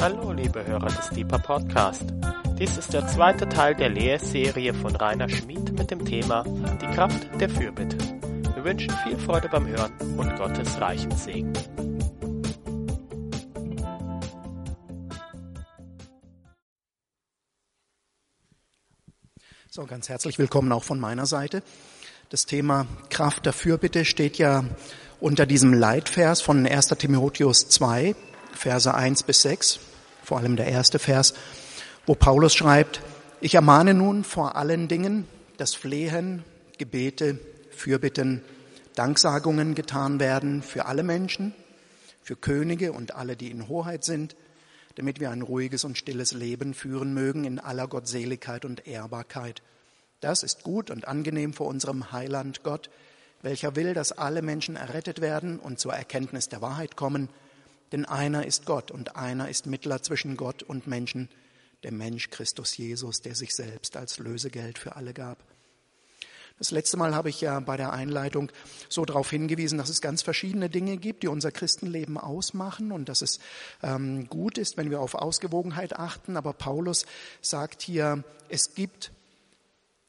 Hallo, liebe Hörer des Deeper Podcast. Dies ist der zweite Teil der Lehrserie von Rainer Schmid mit dem Thema Die Kraft der Fürbitte. Wir wünschen viel Freude beim Hören und Gottes reichen Segen. So, ganz herzlich willkommen auch von meiner Seite. Das Thema Kraft der Fürbitte steht ja unter diesem Leitvers von 1. Timotheus 2, Verse 1 bis 6, vor allem der erste Vers, wo Paulus schreibt, ich ermahne nun vor allen Dingen, dass Flehen, Gebete, Fürbitten, Danksagungen getan werden für alle Menschen, für Könige und alle, die in Hoheit sind, damit wir ein ruhiges und stilles Leben führen mögen in aller Gottseligkeit und Ehrbarkeit. Das ist gut und angenehm vor unserem Heiland Gott, welcher will, dass alle Menschen errettet werden und zur Erkenntnis der Wahrheit kommen, denn einer ist Gott und einer ist Mittler zwischen Gott und Menschen, der Mensch Christus Jesus, der sich selbst als Lösegeld für alle gab. Das letzte Mal habe ich ja bei der Einleitung so darauf hingewiesen, dass es ganz verschiedene Dinge gibt, die unser Christenleben ausmachen und dass es ähm, gut ist, wenn wir auf Ausgewogenheit achten. Aber Paulus sagt hier, es gibt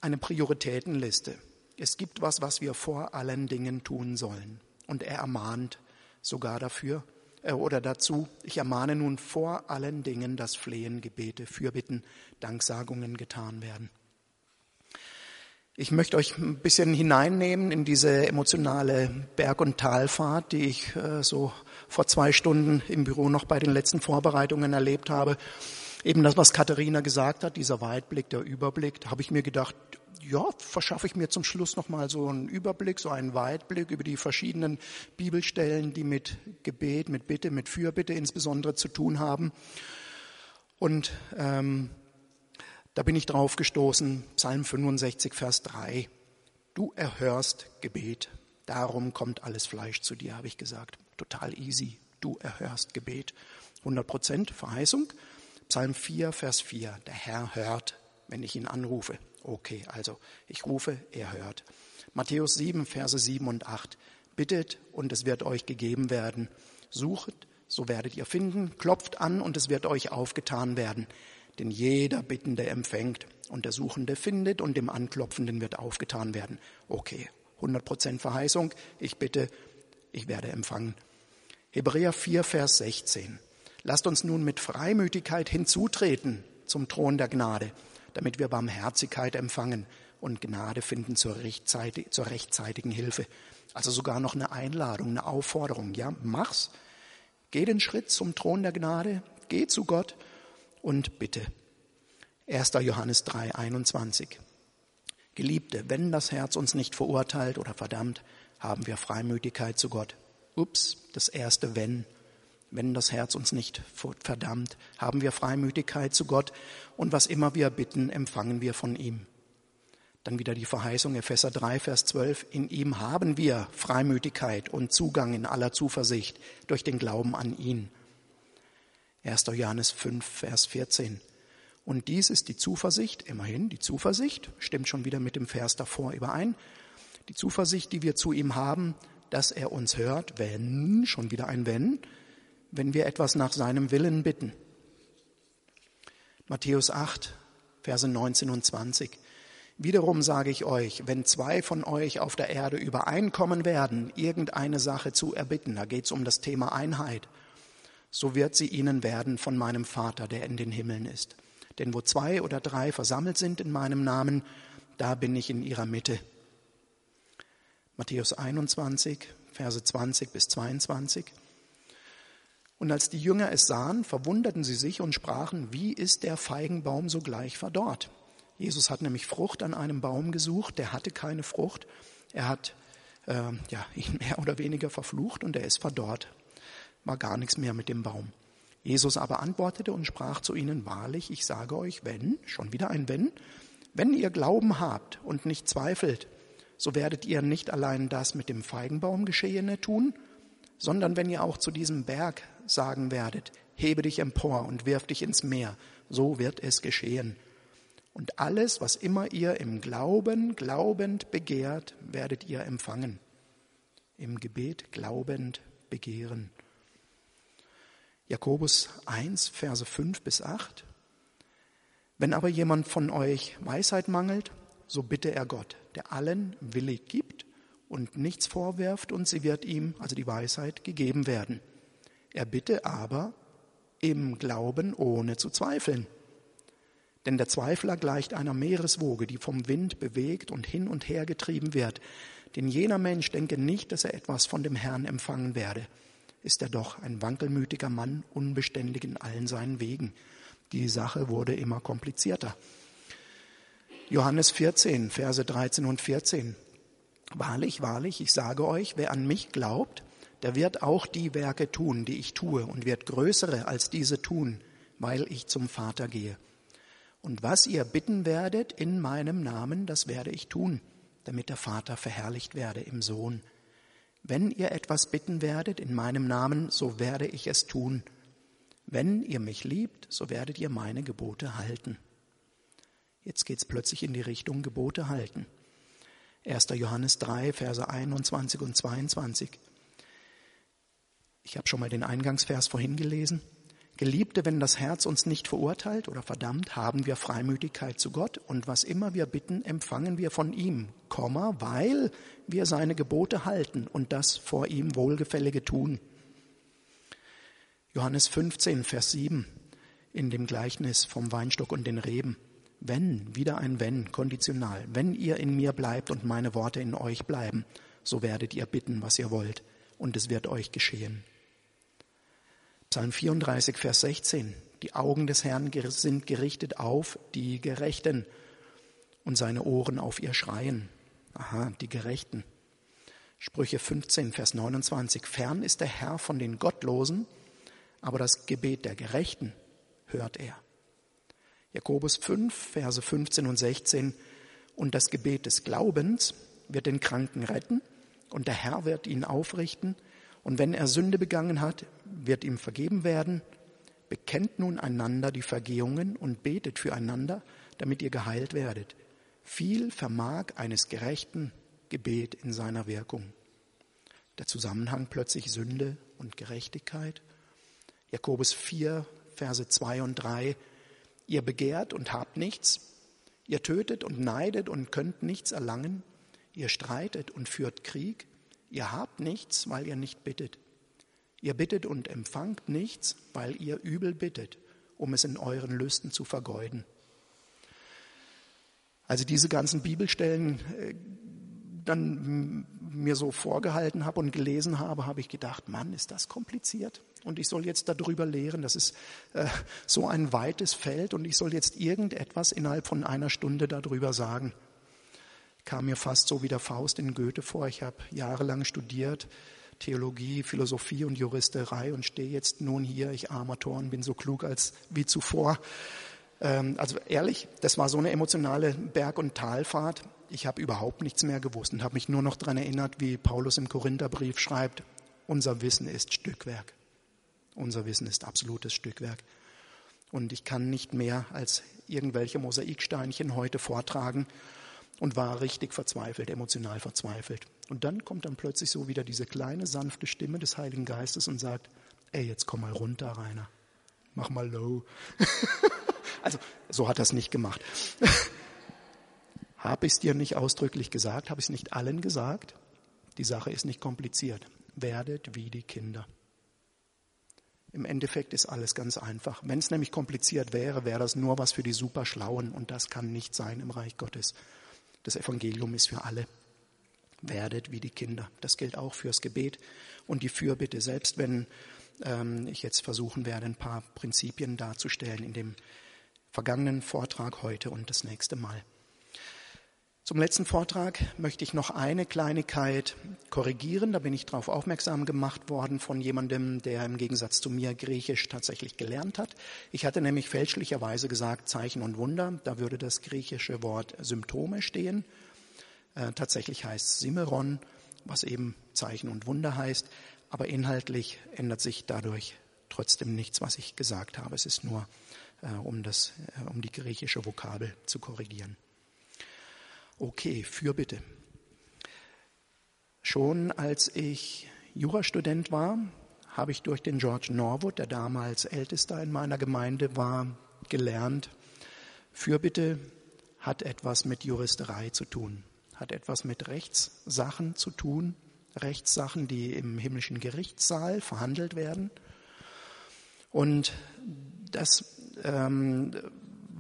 eine Prioritätenliste. Es gibt was, was wir vor allen Dingen tun sollen. Und er ermahnt sogar dafür äh, oder dazu, ich ermahne nun vor allen Dingen, dass Flehen, Gebete, Fürbitten, Danksagungen getan werden. Ich möchte euch ein bisschen hineinnehmen in diese emotionale Berg- und Talfahrt, die ich äh, so vor zwei Stunden im Büro noch bei den letzten Vorbereitungen erlebt habe. Eben das, was Katharina gesagt hat, dieser Weitblick, der Überblick, da habe ich mir gedacht, ja, verschaffe ich mir zum Schluss nochmal so einen Überblick, so einen Weitblick über die verschiedenen Bibelstellen, die mit Gebet, mit Bitte, mit Fürbitte insbesondere zu tun haben. Und ähm, da bin ich drauf gestoßen, Psalm 65, Vers 3. Du erhörst Gebet, darum kommt alles Fleisch zu dir, habe ich gesagt. Total easy. Du erhörst Gebet. 100 Prozent Verheißung. Psalm 4, Vers 4. Der Herr hört, wenn ich ihn anrufe. Okay, also ich rufe, er hört. Matthäus 7, Verse 7 und 8. Bittet und es wird euch gegeben werden. Suchet, so werdet ihr finden. Klopft an und es wird euch aufgetan werden. Denn jeder Bittende empfängt und der Suchende findet und dem Anklopfenden wird aufgetan werden. Okay, 100 Prozent Verheißung. Ich bitte, ich werde empfangen. Hebräer 4, Vers 16. Lasst uns nun mit Freimütigkeit hinzutreten zum Thron der Gnade damit wir Barmherzigkeit empfangen und Gnade finden zur, rechtzeitig, zur rechtzeitigen Hilfe. Also sogar noch eine Einladung, eine Aufforderung. Ja, mach's. Geh den Schritt zum Thron der Gnade, geh zu Gott und bitte. 1. Johannes 3, 21. Geliebte, wenn das Herz uns nicht verurteilt oder verdammt, haben wir Freimütigkeit zu Gott. Ups, das erste Wenn wenn das Herz uns nicht verdammt, haben wir Freimütigkeit zu Gott und was immer wir bitten, empfangen wir von ihm. Dann wieder die Verheißung Epheser 3, Vers 12. In ihm haben wir Freimütigkeit und Zugang in aller Zuversicht durch den Glauben an ihn. 1. Johannes 5, Vers 14. Und dies ist die Zuversicht, immerhin die Zuversicht, stimmt schon wieder mit dem Vers davor überein, die Zuversicht, die wir zu ihm haben, dass er uns hört, wenn, schon wieder ein wenn, wenn wir etwas nach seinem Willen bitten. Matthäus 8, Verse 19 und 20. Wiederum sage ich euch, wenn zwei von euch auf der Erde übereinkommen werden, irgendeine Sache zu erbitten, da geht es um das Thema Einheit, so wird sie ihnen werden von meinem Vater, der in den Himmeln ist. Denn wo zwei oder drei versammelt sind in meinem Namen, da bin ich in ihrer Mitte. Matthäus 21, Verse 20 bis 22. Und als die Jünger es sahen, verwunderten sie sich und sprachen, wie ist der Feigenbaum sogleich verdorrt? Jesus hat nämlich Frucht an einem Baum gesucht, der hatte keine Frucht. Er hat äh, ja, ihn mehr oder weniger verflucht und er ist verdorrt. War gar nichts mehr mit dem Baum. Jesus aber antwortete und sprach zu ihnen, wahrlich, ich sage euch, wenn, schon wieder ein wenn, wenn ihr Glauben habt und nicht zweifelt, so werdet ihr nicht allein das mit dem Feigenbaum geschehene tun, sondern wenn ihr auch zu diesem Berg sagen werdet, hebe dich empor und wirf dich ins Meer, so wird es geschehen. Und alles, was immer ihr im Glauben, glaubend begehrt, werdet ihr empfangen. Im Gebet glaubend begehren. Jakobus 1, Verse 5 bis 8. Wenn aber jemand von euch Weisheit mangelt, so bitte er Gott, der allen willig gibt und nichts vorwerft, und sie wird ihm, also die Weisheit, gegeben werden. Er bitte aber im Glauben ohne zu zweifeln. Denn der Zweifler gleicht einer Meereswoge, die vom Wind bewegt und hin und her getrieben wird. Denn jener Mensch denke nicht, dass er etwas von dem Herrn empfangen werde ist er doch ein wankelmütiger Mann, unbeständig in allen seinen Wegen. Die Sache wurde immer komplizierter. Johannes 14, Verse 13 und 14. Wahrlich, wahrlich, ich sage euch, wer an mich glaubt, der wird auch die Werke tun, die ich tue, und wird größere als diese tun, weil ich zum Vater gehe. Und was ihr bitten werdet in meinem Namen, das werde ich tun, damit der Vater verherrlicht werde im Sohn. Wenn ihr etwas bitten werdet in meinem Namen, so werde ich es tun. Wenn ihr mich liebt, so werdet ihr meine Gebote halten. Jetzt geht's plötzlich in die Richtung Gebote halten. 1. Johannes 3, Verse 21 und 22. Ich habe schon mal den Eingangsvers vorhin gelesen. Geliebte, wenn das Herz uns nicht verurteilt oder verdammt, haben wir Freimütigkeit zu Gott und was immer wir bitten, empfangen wir von ihm, weil wir seine Gebote halten und das vor ihm Wohlgefällige tun. Johannes 15, Vers 7 in dem Gleichnis vom Weinstock und den Reben. Wenn, wieder ein Wenn, konditional, wenn ihr in mir bleibt und meine Worte in euch bleiben, so werdet ihr bitten, was ihr wollt, und es wird euch geschehen. Psalm 34, Vers 16. Die Augen des Herrn sind gerichtet auf die Gerechten und seine Ohren auf ihr Schreien. Aha, die Gerechten. Sprüche 15, Vers 29. Fern ist der Herr von den Gottlosen, aber das Gebet der Gerechten hört er. Jakobus 5, Verse 15 und 16. Und das Gebet des Glaubens wird den Kranken retten und der Herr wird ihn aufrichten. Und wenn er Sünde begangen hat, wird ihm vergeben werden. Bekennt nun einander die Vergehungen und betet füreinander, damit ihr geheilt werdet. Viel vermag eines gerechten Gebet in seiner Wirkung. Der Zusammenhang plötzlich Sünde und Gerechtigkeit. Jakobus 4, Verse 2 und 3. Ihr begehrt und habt nichts. Ihr tötet und neidet und könnt nichts erlangen. Ihr streitet und führt Krieg. Ihr habt nichts, weil ihr nicht bittet. Ihr bittet und empfangt nichts, weil ihr übel bittet, um es in euren Lüsten zu vergeuden. Also diese ganzen Bibelstellen äh, dann mir so vorgehalten habe und gelesen habe, habe ich gedacht, Mann, ist das kompliziert. Und ich soll jetzt darüber lehren. Das ist äh, so ein weites Feld und ich soll jetzt irgendetwas innerhalb von einer Stunde darüber sagen kam mir fast so wie der Faust in Goethe vor. Ich habe jahrelang studiert, Theologie, Philosophie und Juristerei und stehe jetzt nun hier, ich armer Tor bin so klug als wie zuvor. Ähm, also ehrlich, das war so eine emotionale Berg- und Talfahrt. Ich habe überhaupt nichts mehr gewusst und habe mich nur noch daran erinnert, wie Paulus im Korintherbrief schreibt, unser Wissen ist Stückwerk. Unser Wissen ist absolutes Stückwerk. Und ich kann nicht mehr als irgendwelche Mosaiksteinchen heute vortragen und war richtig verzweifelt, emotional verzweifelt. Und dann kommt dann plötzlich so wieder diese kleine, sanfte Stimme des Heiligen Geistes und sagt, ey, jetzt komm mal runter, Rainer. Mach mal low. also, so hat er es nicht gemacht. habe ich es dir nicht ausdrücklich gesagt? Habe ich es nicht allen gesagt? Die Sache ist nicht kompliziert. Werdet wie die Kinder. Im Endeffekt ist alles ganz einfach. Wenn es nämlich kompliziert wäre, wäre das nur was für die Superschlauen und das kann nicht sein im Reich Gottes. Das Evangelium ist für alle. Werdet wie die Kinder. Das gilt auch fürs Gebet und die Fürbitte. Selbst wenn ähm, ich jetzt versuchen werde, ein paar Prinzipien darzustellen in dem vergangenen Vortrag heute und das nächste Mal. Zum letzten Vortrag möchte ich noch eine Kleinigkeit korrigieren. Da bin ich darauf aufmerksam gemacht worden von jemandem, der im Gegensatz zu mir Griechisch tatsächlich gelernt hat. Ich hatte nämlich fälschlicherweise gesagt Zeichen und Wunder. Da würde das griechische Wort Symptome stehen. Äh, tatsächlich heißt Simeron, was eben Zeichen und Wunder heißt. Aber inhaltlich ändert sich dadurch trotzdem nichts, was ich gesagt habe. Es ist nur, äh, um, das, äh, um die griechische Vokabel zu korrigieren. Okay, Fürbitte. Schon als ich Jurastudent war, habe ich durch den George Norwood, der damals Ältester in meiner Gemeinde war, gelernt, Fürbitte hat etwas mit Juristerei zu tun, hat etwas mit Rechtssachen zu tun, Rechtssachen, die im himmlischen Gerichtssaal verhandelt werden. Und das, ähm,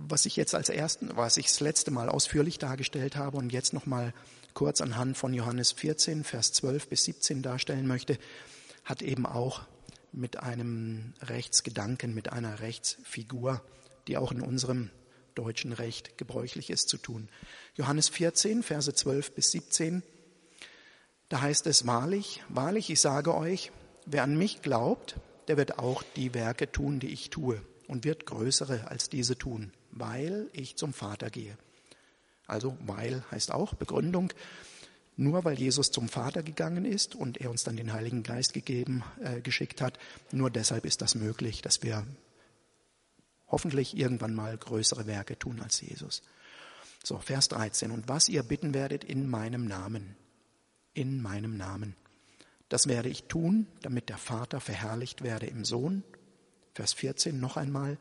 was ich jetzt als ersten, was ich das letzte Mal ausführlich dargestellt habe und jetzt nochmal kurz anhand von Johannes 14, Vers 12 bis 17 darstellen möchte, hat eben auch mit einem Rechtsgedanken, mit einer Rechtsfigur, die auch in unserem deutschen Recht gebräuchlich ist, zu tun. Johannes 14, Verse 12 bis 17, da heißt es wahrlich, wahrlich, ich sage euch, wer an mich glaubt, der wird auch die Werke tun, die ich tue und wird größere als diese tun, weil ich zum Vater gehe. Also weil heißt auch Begründung. Nur weil Jesus zum Vater gegangen ist und er uns dann den Heiligen Geist gegeben, äh, geschickt hat, nur deshalb ist das möglich, dass wir hoffentlich irgendwann mal größere Werke tun als Jesus. So, Vers 13. Und was ihr bitten werdet in meinem Namen, in meinem Namen, das werde ich tun, damit der Vater verherrlicht werde im Sohn. Vers 14 noch einmal.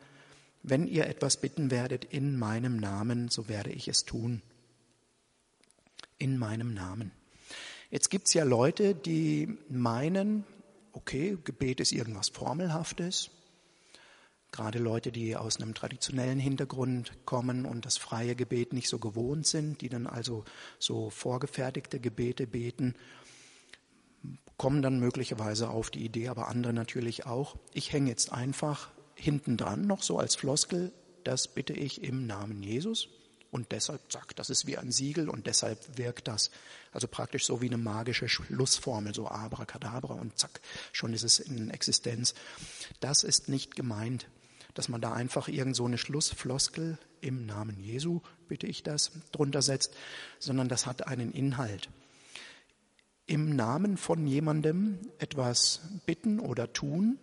Wenn ihr etwas bitten werdet in meinem Namen, so werde ich es tun. In meinem Namen. Jetzt gibt's ja Leute, die meinen, okay, Gebet ist irgendwas Formelhaftes. Gerade Leute, die aus einem traditionellen Hintergrund kommen und das freie Gebet nicht so gewohnt sind, die dann also so vorgefertigte Gebete beten, kommen dann möglicherweise auf die Idee, aber andere natürlich auch, ich hänge jetzt einfach hinten dran noch so als Floskel, das bitte ich im Namen Jesus und deshalb, zack, das ist wie ein Siegel und deshalb wirkt das. Also praktisch so wie eine magische Schlussformel, so abracadabra und zack, schon ist es in Existenz. Das ist nicht gemeint, dass man da einfach irgend so eine Schlussfloskel im Namen Jesu, bitte ich das, drunter setzt, sondern das hat einen Inhalt. Im Namen von jemandem etwas bitten oder tun,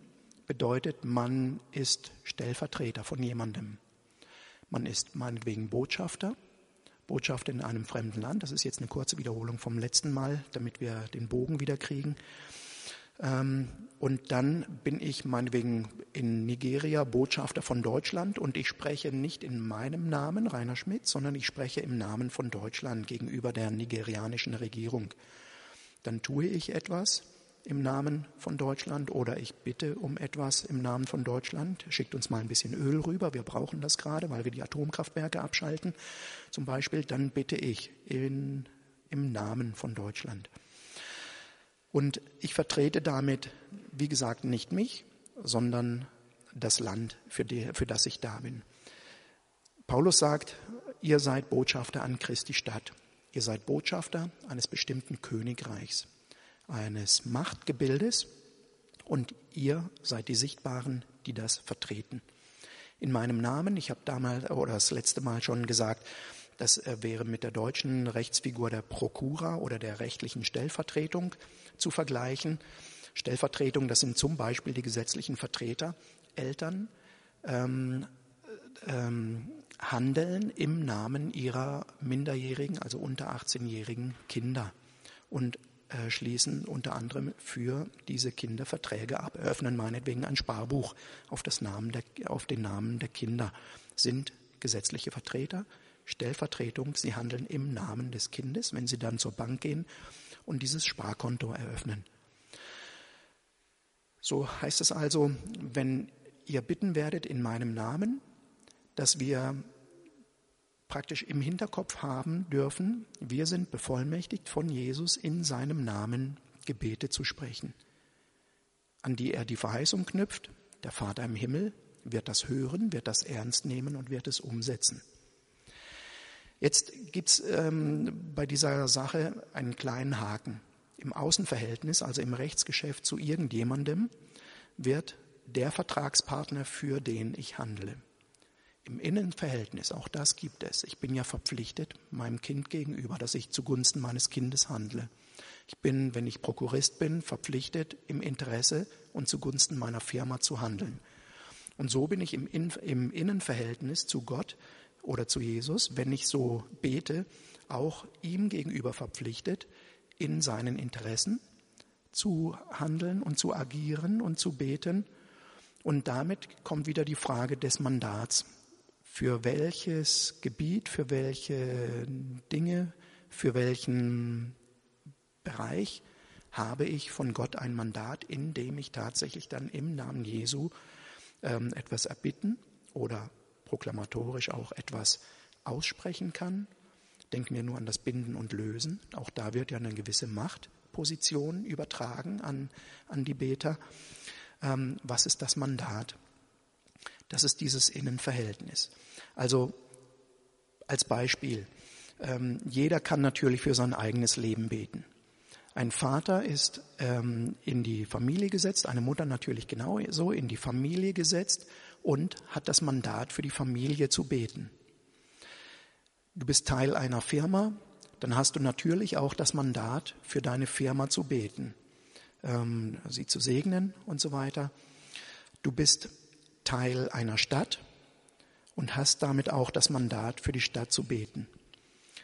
bedeutet, man ist Stellvertreter von jemandem. Man ist meinetwegen Botschafter, Botschafter in einem fremden Land. Das ist jetzt eine kurze Wiederholung vom letzten Mal, damit wir den Bogen wieder kriegen. Ähm, und dann bin ich meinetwegen in Nigeria Botschafter von Deutschland und ich spreche nicht in meinem Namen, Rainer Schmidt, sondern ich spreche im Namen von Deutschland gegenüber der nigerianischen Regierung. Dann tue ich etwas, im Namen von Deutschland oder ich bitte um etwas im Namen von Deutschland. Schickt uns mal ein bisschen Öl rüber. Wir brauchen das gerade, weil wir die Atomkraftwerke abschalten. Zum Beispiel, dann bitte ich in, im Namen von Deutschland. Und ich vertrete damit, wie gesagt, nicht mich, sondern das Land, für, die, für das ich da bin. Paulus sagt, ihr seid Botschafter an Christi Stadt. Ihr seid Botschafter eines bestimmten Königreichs eines Machtgebildes und ihr seid die Sichtbaren, die das vertreten. In meinem Namen, ich habe damals oder das letzte Mal schon gesagt, das äh, wäre mit der deutschen Rechtsfigur der Prokura oder der rechtlichen Stellvertretung zu vergleichen. Stellvertretung, das sind zum Beispiel die gesetzlichen Vertreter, Eltern, ähm, ähm, handeln im Namen ihrer minderjährigen, also unter 18-jährigen Kinder und äh, schließen unter anderem für diese Kinder Verträge ab, eröffnen meinetwegen ein Sparbuch auf, das Namen der, auf den Namen der Kinder, sind gesetzliche Vertreter, Stellvertretung, sie handeln im Namen des Kindes, wenn sie dann zur Bank gehen und dieses Sparkonto eröffnen. So heißt es also, wenn ihr bitten werdet in meinem Namen, dass wir praktisch im Hinterkopf haben dürfen, wir sind bevollmächtigt von Jesus in seinem Namen Gebete zu sprechen, an die er die Verheißung knüpft, der Vater im Himmel wird das hören, wird das ernst nehmen und wird es umsetzen. Jetzt gibt's ähm, bei dieser Sache einen kleinen Haken. Im Außenverhältnis, also im Rechtsgeschäft zu irgendjemandem, wird der Vertragspartner, für den ich handle. Im Innenverhältnis, auch das gibt es. Ich bin ja verpflichtet meinem Kind gegenüber, dass ich zugunsten meines Kindes handle. Ich bin, wenn ich Prokurist bin, verpflichtet, im Interesse und zugunsten meiner Firma zu handeln. Und so bin ich im, In im Innenverhältnis zu Gott oder zu Jesus, wenn ich so bete, auch ihm gegenüber verpflichtet, in seinen Interessen zu handeln und zu agieren und zu beten. Und damit kommt wieder die Frage des Mandats. Für welches Gebiet, für welche Dinge, für welchen Bereich habe ich von Gott ein Mandat, in dem ich tatsächlich dann im Namen Jesu ähm, etwas erbitten oder proklamatorisch auch etwas aussprechen kann. Denken wir nur an das Binden und Lösen. Auch da wird ja eine gewisse Machtposition übertragen an, an die Beter. Ähm, was ist das Mandat? Das ist dieses Innenverhältnis. Also als Beispiel, ähm, jeder kann natürlich für sein eigenes Leben beten. Ein Vater ist ähm, in die Familie gesetzt, eine Mutter natürlich genauso in die Familie gesetzt und hat das Mandat für die Familie zu beten. Du bist Teil einer Firma, dann hast du natürlich auch das Mandat für deine Firma zu beten, ähm, sie zu segnen und so weiter. Du bist Teil einer Stadt und hast damit auch das Mandat für die Stadt zu beten.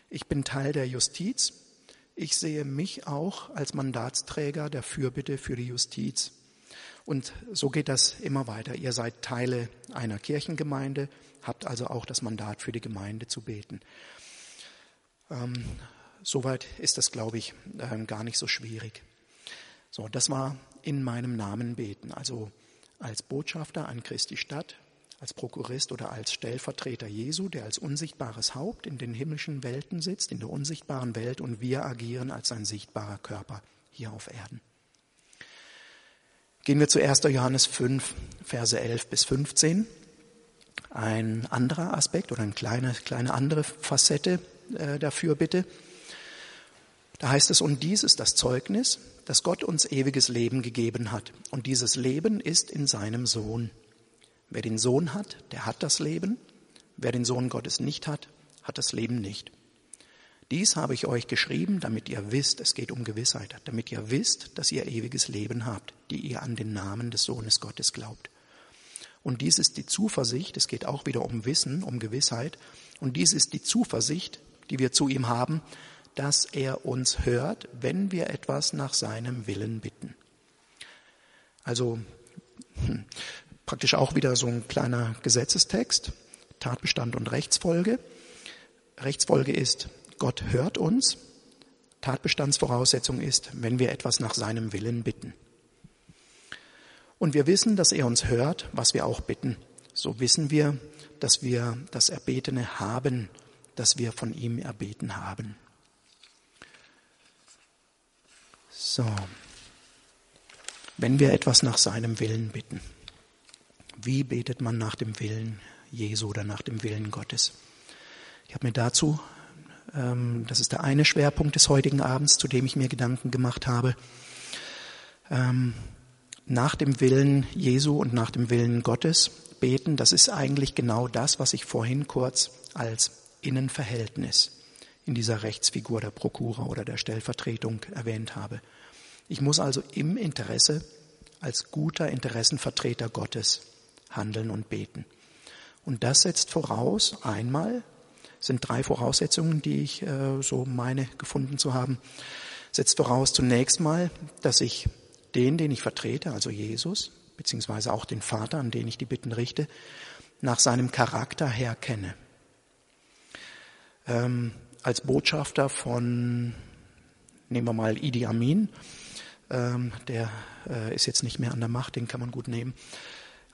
Ich bin Teil der Justiz ich sehe mich auch als Mandatsträger der Fürbitte für die Justiz. Und so geht das immer weiter. Ihr seid Teile einer Kirchengemeinde, habt also auch das Mandat für die Gemeinde zu beten. Ähm, soweit ist das, glaube ich, äh, gar nicht so schwierig. So, das war in meinem Namen beten. Also als Botschafter an Christi Stadt als Prokurist oder als Stellvertreter Jesu, der als unsichtbares Haupt in den himmlischen Welten sitzt, in der unsichtbaren Welt und wir agieren als ein sichtbarer Körper hier auf Erden. Gehen wir zu 1. Johannes 5, Verse 11 bis 15. Ein anderer Aspekt oder eine kleine, kleine andere Facette äh, dafür bitte. Da heißt es, und dies ist das Zeugnis, dass Gott uns ewiges Leben gegeben hat. Und dieses Leben ist in seinem Sohn. Wer den Sohn hat, der hat das Leben. Wer den Sohn Gottes nicht hat, hat das Leben nicht. Dies habe ich euch geschrieben, damit ihr wisst, es geht um Gewissheit, damit ihr wisst, dass ihr ewiges Leben habt, die ihr an den Namen des Sohnes Gottes glaubt. Und dies ist die Zuversicht, es geht auch wieder um Wissen, um Gewissheit, und dies ist die Zuversicht, die wir zu ihm haben, dass er uns hört, wenn wir etwas nach seinem Willen bitten. Also hm, praktisch auch wieder so ein kleiner Gesetzestext, Tatbestand und Rechtsfolge. Rechtsfolge ist, Gott hört uns. Tatbestandsvoraussetzung ist, wenn wir etwas nach seinem Willen bitten. Und wir wissen, dass er uns hört, was wir auch bitten. So wissen wir, dass wir das Erbetene haben, das wir von ihm erbeten haben. So, wenn wir etwas nach seinem Willen bitten. Wie betet man nach dem Willen Jesu oder nach dem Willen Gottes? Ich habe mir dazu, ähm, das ist der eine Schwerpunkt des heutigen Abends, zu dem ich mir Gedanken gemacht habe, ähm, nach dem Willen Jesu und nach dem Willen Gottes beten, das ist eigentlich genau das, was ich vorhin kurz als Innenverhältnis in dieser Rechtsfigur der Prokura oder der Stellvertretung erwähnt habe. Ich muss also im Interesse als guter Interessenvertreter Gottes handeln und beten. Und das setzt voraus, einmal, sind drei Voraussetzungen, die ich äh, so meine gefunden zu haben, setzt voraus zunächst mal, dass ich den, den ich vertrete, also Jesus, beziehungsweise auch den Vater, an den ich die Bitten richte, nach seinem Charakter her kenne. Ähm, als Botschafter von, nehmen wir mal Idi Amin, ähm, der äh, ist jetzt nicht mehr an der Macht, den kann man gut nehmen.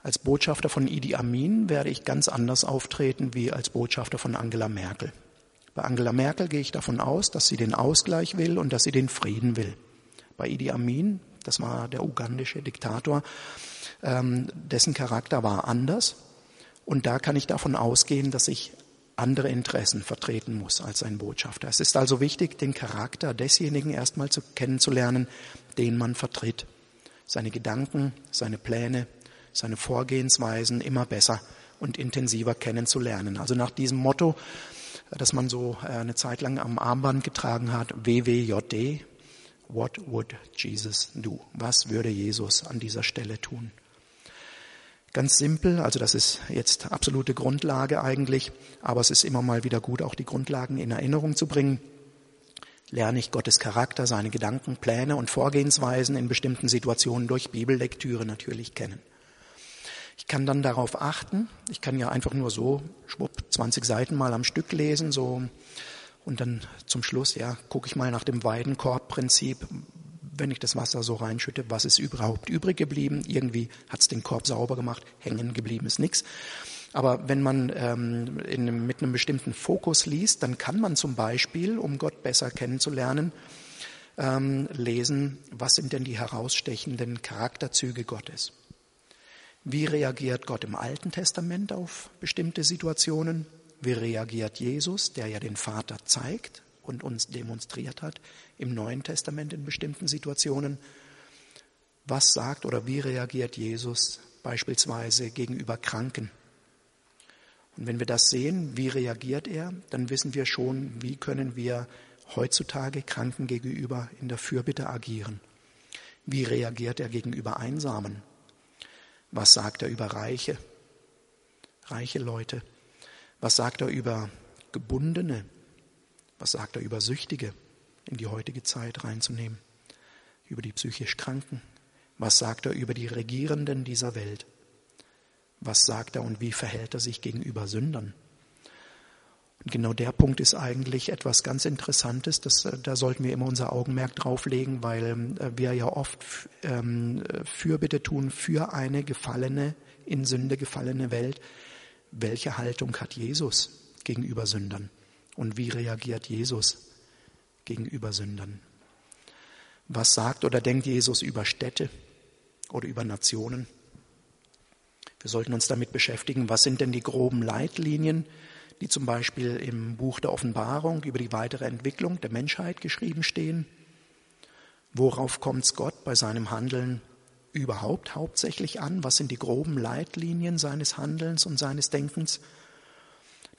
Als Botschafter von Idi Amin werde ich ganz anders auftreten wie als Botschafter von Angela Merkel. Bei Angela Merkel gehe ich davon aus, dass sie den Ausgleich will und dass sie den Frieden will. Bei Idi Amin, das war der ugandische Diktator, ähm, dessen Charakter war anders. Und da kann ich davon ausgehen, dass ich andere Interessen vertreten muss als ein Botschafter. Es ist also wichtig, den Charakter desjenigen erstmal zu, kennenzulernen, den man vertritt. Seine Gedanken, seine Pläne, seine Vorgehensweisen immer besser und intensiver kennenzulernen. Also nach diesem Motto, das man so äh, eine Zeit lang am Armband getragen hat, WWJD, What would Jesus do? Was würde Jesus an dieser Stelle tun? Ganz simpel, also das ist jetzt absolute Grundlage eigentlich, aber es ist immer mal wieder gut, auch die Grundlagen in Erinnerung zu bringen. lerne ich Gottes Charakter, seine Gedanken, Pläne und Vorgehensweisen in bestimmten Situationen durch Bibellektüre natürlich kennen. Ich kann dann darauf achten, ich kann ja einfach nur so, schwupp, 20 Seiten mal am Stück lesen, so, und dann zum Schluss, ja, gucke ich mal nach dem Weidenkorbprinzip, wenn ich das Wasser so reinschütte, was ist überhaupt übrig geblieben? Irgendwie hat's den Korb sauber gemacht, hängen geblieben ist nichts. Aber wenn man ähm, in, mit einem bestimmten Fokus liest, dann kann man zum Beispiel, um Gott besser kennenzulernen, ähm, lesen, was sind denn die herausstechenden Charakterzüge Gottes. Wie reagiert Gott im Alten Testament auf bestimmte Situationen? Wie reagiert Jesus, der ja den Vater zeigt und uns demonstriert hat im Neuen Testament in bestimmten Situationen? Was sagt oder wie reagiert Jesus beispielsweise gegenüber Kranken? Und wenn wir das sehen, wie reagiert er, dann wissen wir schon, wie können wir heutzutage Kranken gegenüber in der Fürbitte agieren. Wie reagiert er gegenüber Einsamen? Was sagt er über Reiche? Reiche Leute. Was sagt er über Gebundene? Was sagt er über Süchtige in die heutige Zeit reinzunehmen? Über die psychisch Kranken? Was sagt er über die Regierenden dieser Welt? Was sagt er und wie verhält er sich gegenüber Sündern? Und genau der Punkt ist eigentlich etwas ganz Interessantes. Das, äh, da sollten wir immer unser Augenmerk drauflegen, weil äh, wir ja oft ähm, Fürbitte tun für eine gefallene, in Sünde gefallene Welt. Welche Haltung hat Jesus gegenüber Sündern? Und wie reagiert Jesus gegenüber Sündern? Was sagt oder denkt Jesus über Städte oder über Nationen? Wir sollten uns damit beschäftigen, was sind denn die groben Leitlinien, die zum Beispiel im Buch der Offenbarung über die weitere Entwicklung der Menschheit geschrieben stehen. Worauf kommt es Gott bei seinem Handeln überhaupt hauptsächlich an? Was sind die groben Leitlinien seines Handelns und seines Denkens?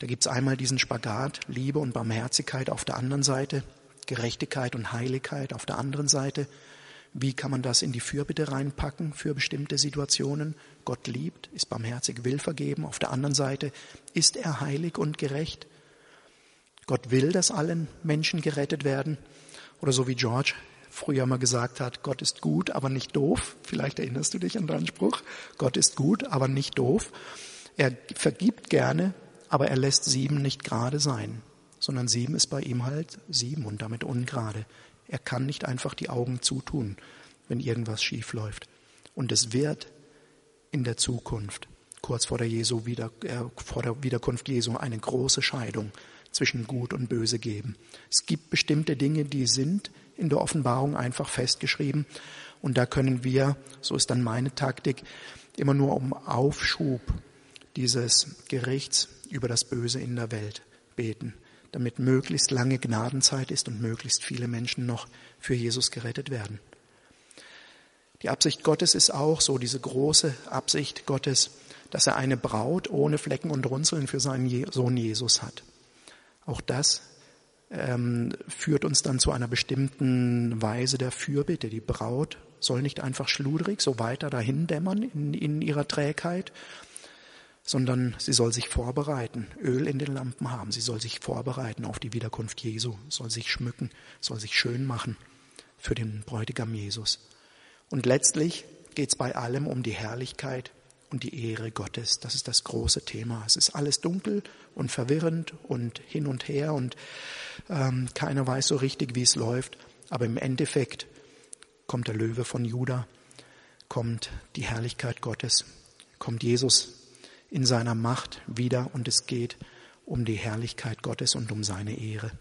Da gibt es einmal diesen Spagat, Liebe und Barmherzigkeit auf der anderen Seite, Gerechtigkeit und Heiligkeit auf der anderen Seite. Wie kann man das in die Fürbitte reinpacken für bestimmte Situationen? Gott liebt, ist barmherzig, will vergeben. Auf der anderen Seite ist er heilig und gerecht. Gott will, dass allen Menschen gerettet werden. Oder so wie George früher mal gesagt hat, Gott ist gut, aber nicht doof. Vielleicht erinnerst du dich an deinen Spruch. Gott ist gut, aber nicht doof. Er vergibt gerne, aber er lässt sieben nicht gerade sein, sondern sieben ist bei ihm halt sieben und damit ungerade. Er kann nicht einfach die Augen zutun, wenn irgendwas schief läuft. Und es wird in der Zukunft, kurz vor der, Jesu wieder, äh, vor der Wiederkunft Jesu, eine große Scheidung zwischen Gut und Böse geben. Es gibt bestimmte Dinge, die sind in der Offenbarung einfach festgeschrieben. Und da können wir, so ist dann meine Taktik, immer nur um Aufschub dieses Gerichts über das Böse in der Welt beten damit möglichst lange Gnadenzeit ist und möglichst viele Menschen noch für Jesus gerettet werden. Die Absicht Gottes ist auch so, diese große Absicht Gottes, dass er eine Braut ohne Flecken und Runzeln für seinen Sohn Jesus hat. Auch das ähm, führt uns dann zu einer bestimmten Weise der Fürbitte. Die Braut soll nicht einfach schludrig so weiter dahin dämmern in, in ihrer Trägheit, sondern sie soll sich vorbereiten, Öl in den Lampen haben, sie soll sich vorbereiten auf die Wiederkunft Jesu, soll sich schmücken, soll sich schön machen für den Bräutigam Jesus. Und letztlich geht es bei allem um die Herrlichkeit und die Ehre Gottes. Das ist das große Thema. Es ist alles dunkel und verwirrend und hin und her und ähm, keiner weiß so richtig, wie es läuft. Aber im Endeffekt kommt der Löwe von Juda, kommt die Herrlichkeit Gottes, kommt Jesus in seiner Macht wieder und es geht um die Herrlichkeit Gottes und um seine Ehre.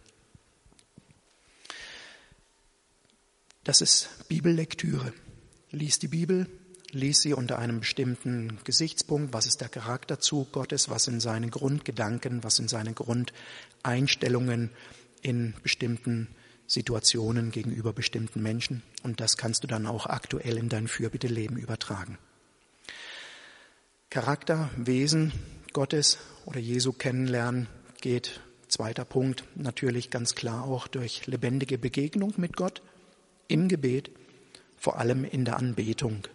Das ist Bibellektüre. Lies die Bibel, lies sie unter einem bestimmten Gesichtspunkt. Was ist der Charakterzug Gottes? Was sind seine Grundgedanken? Was sind seine Grundeinstellungen in bestimmten Situationen gegenüber bestimmten Menschen? Und das kannst du dann auch aktuell in dein Fürbitteleben übertragen. Charakter, Wesen Gottes oder Jesu kennenlernen geht, zweiter Punkt, natürlich ganz klar auch durch lebendige Begegnung mit Gott im Gebet, vor allem in der Anbetung.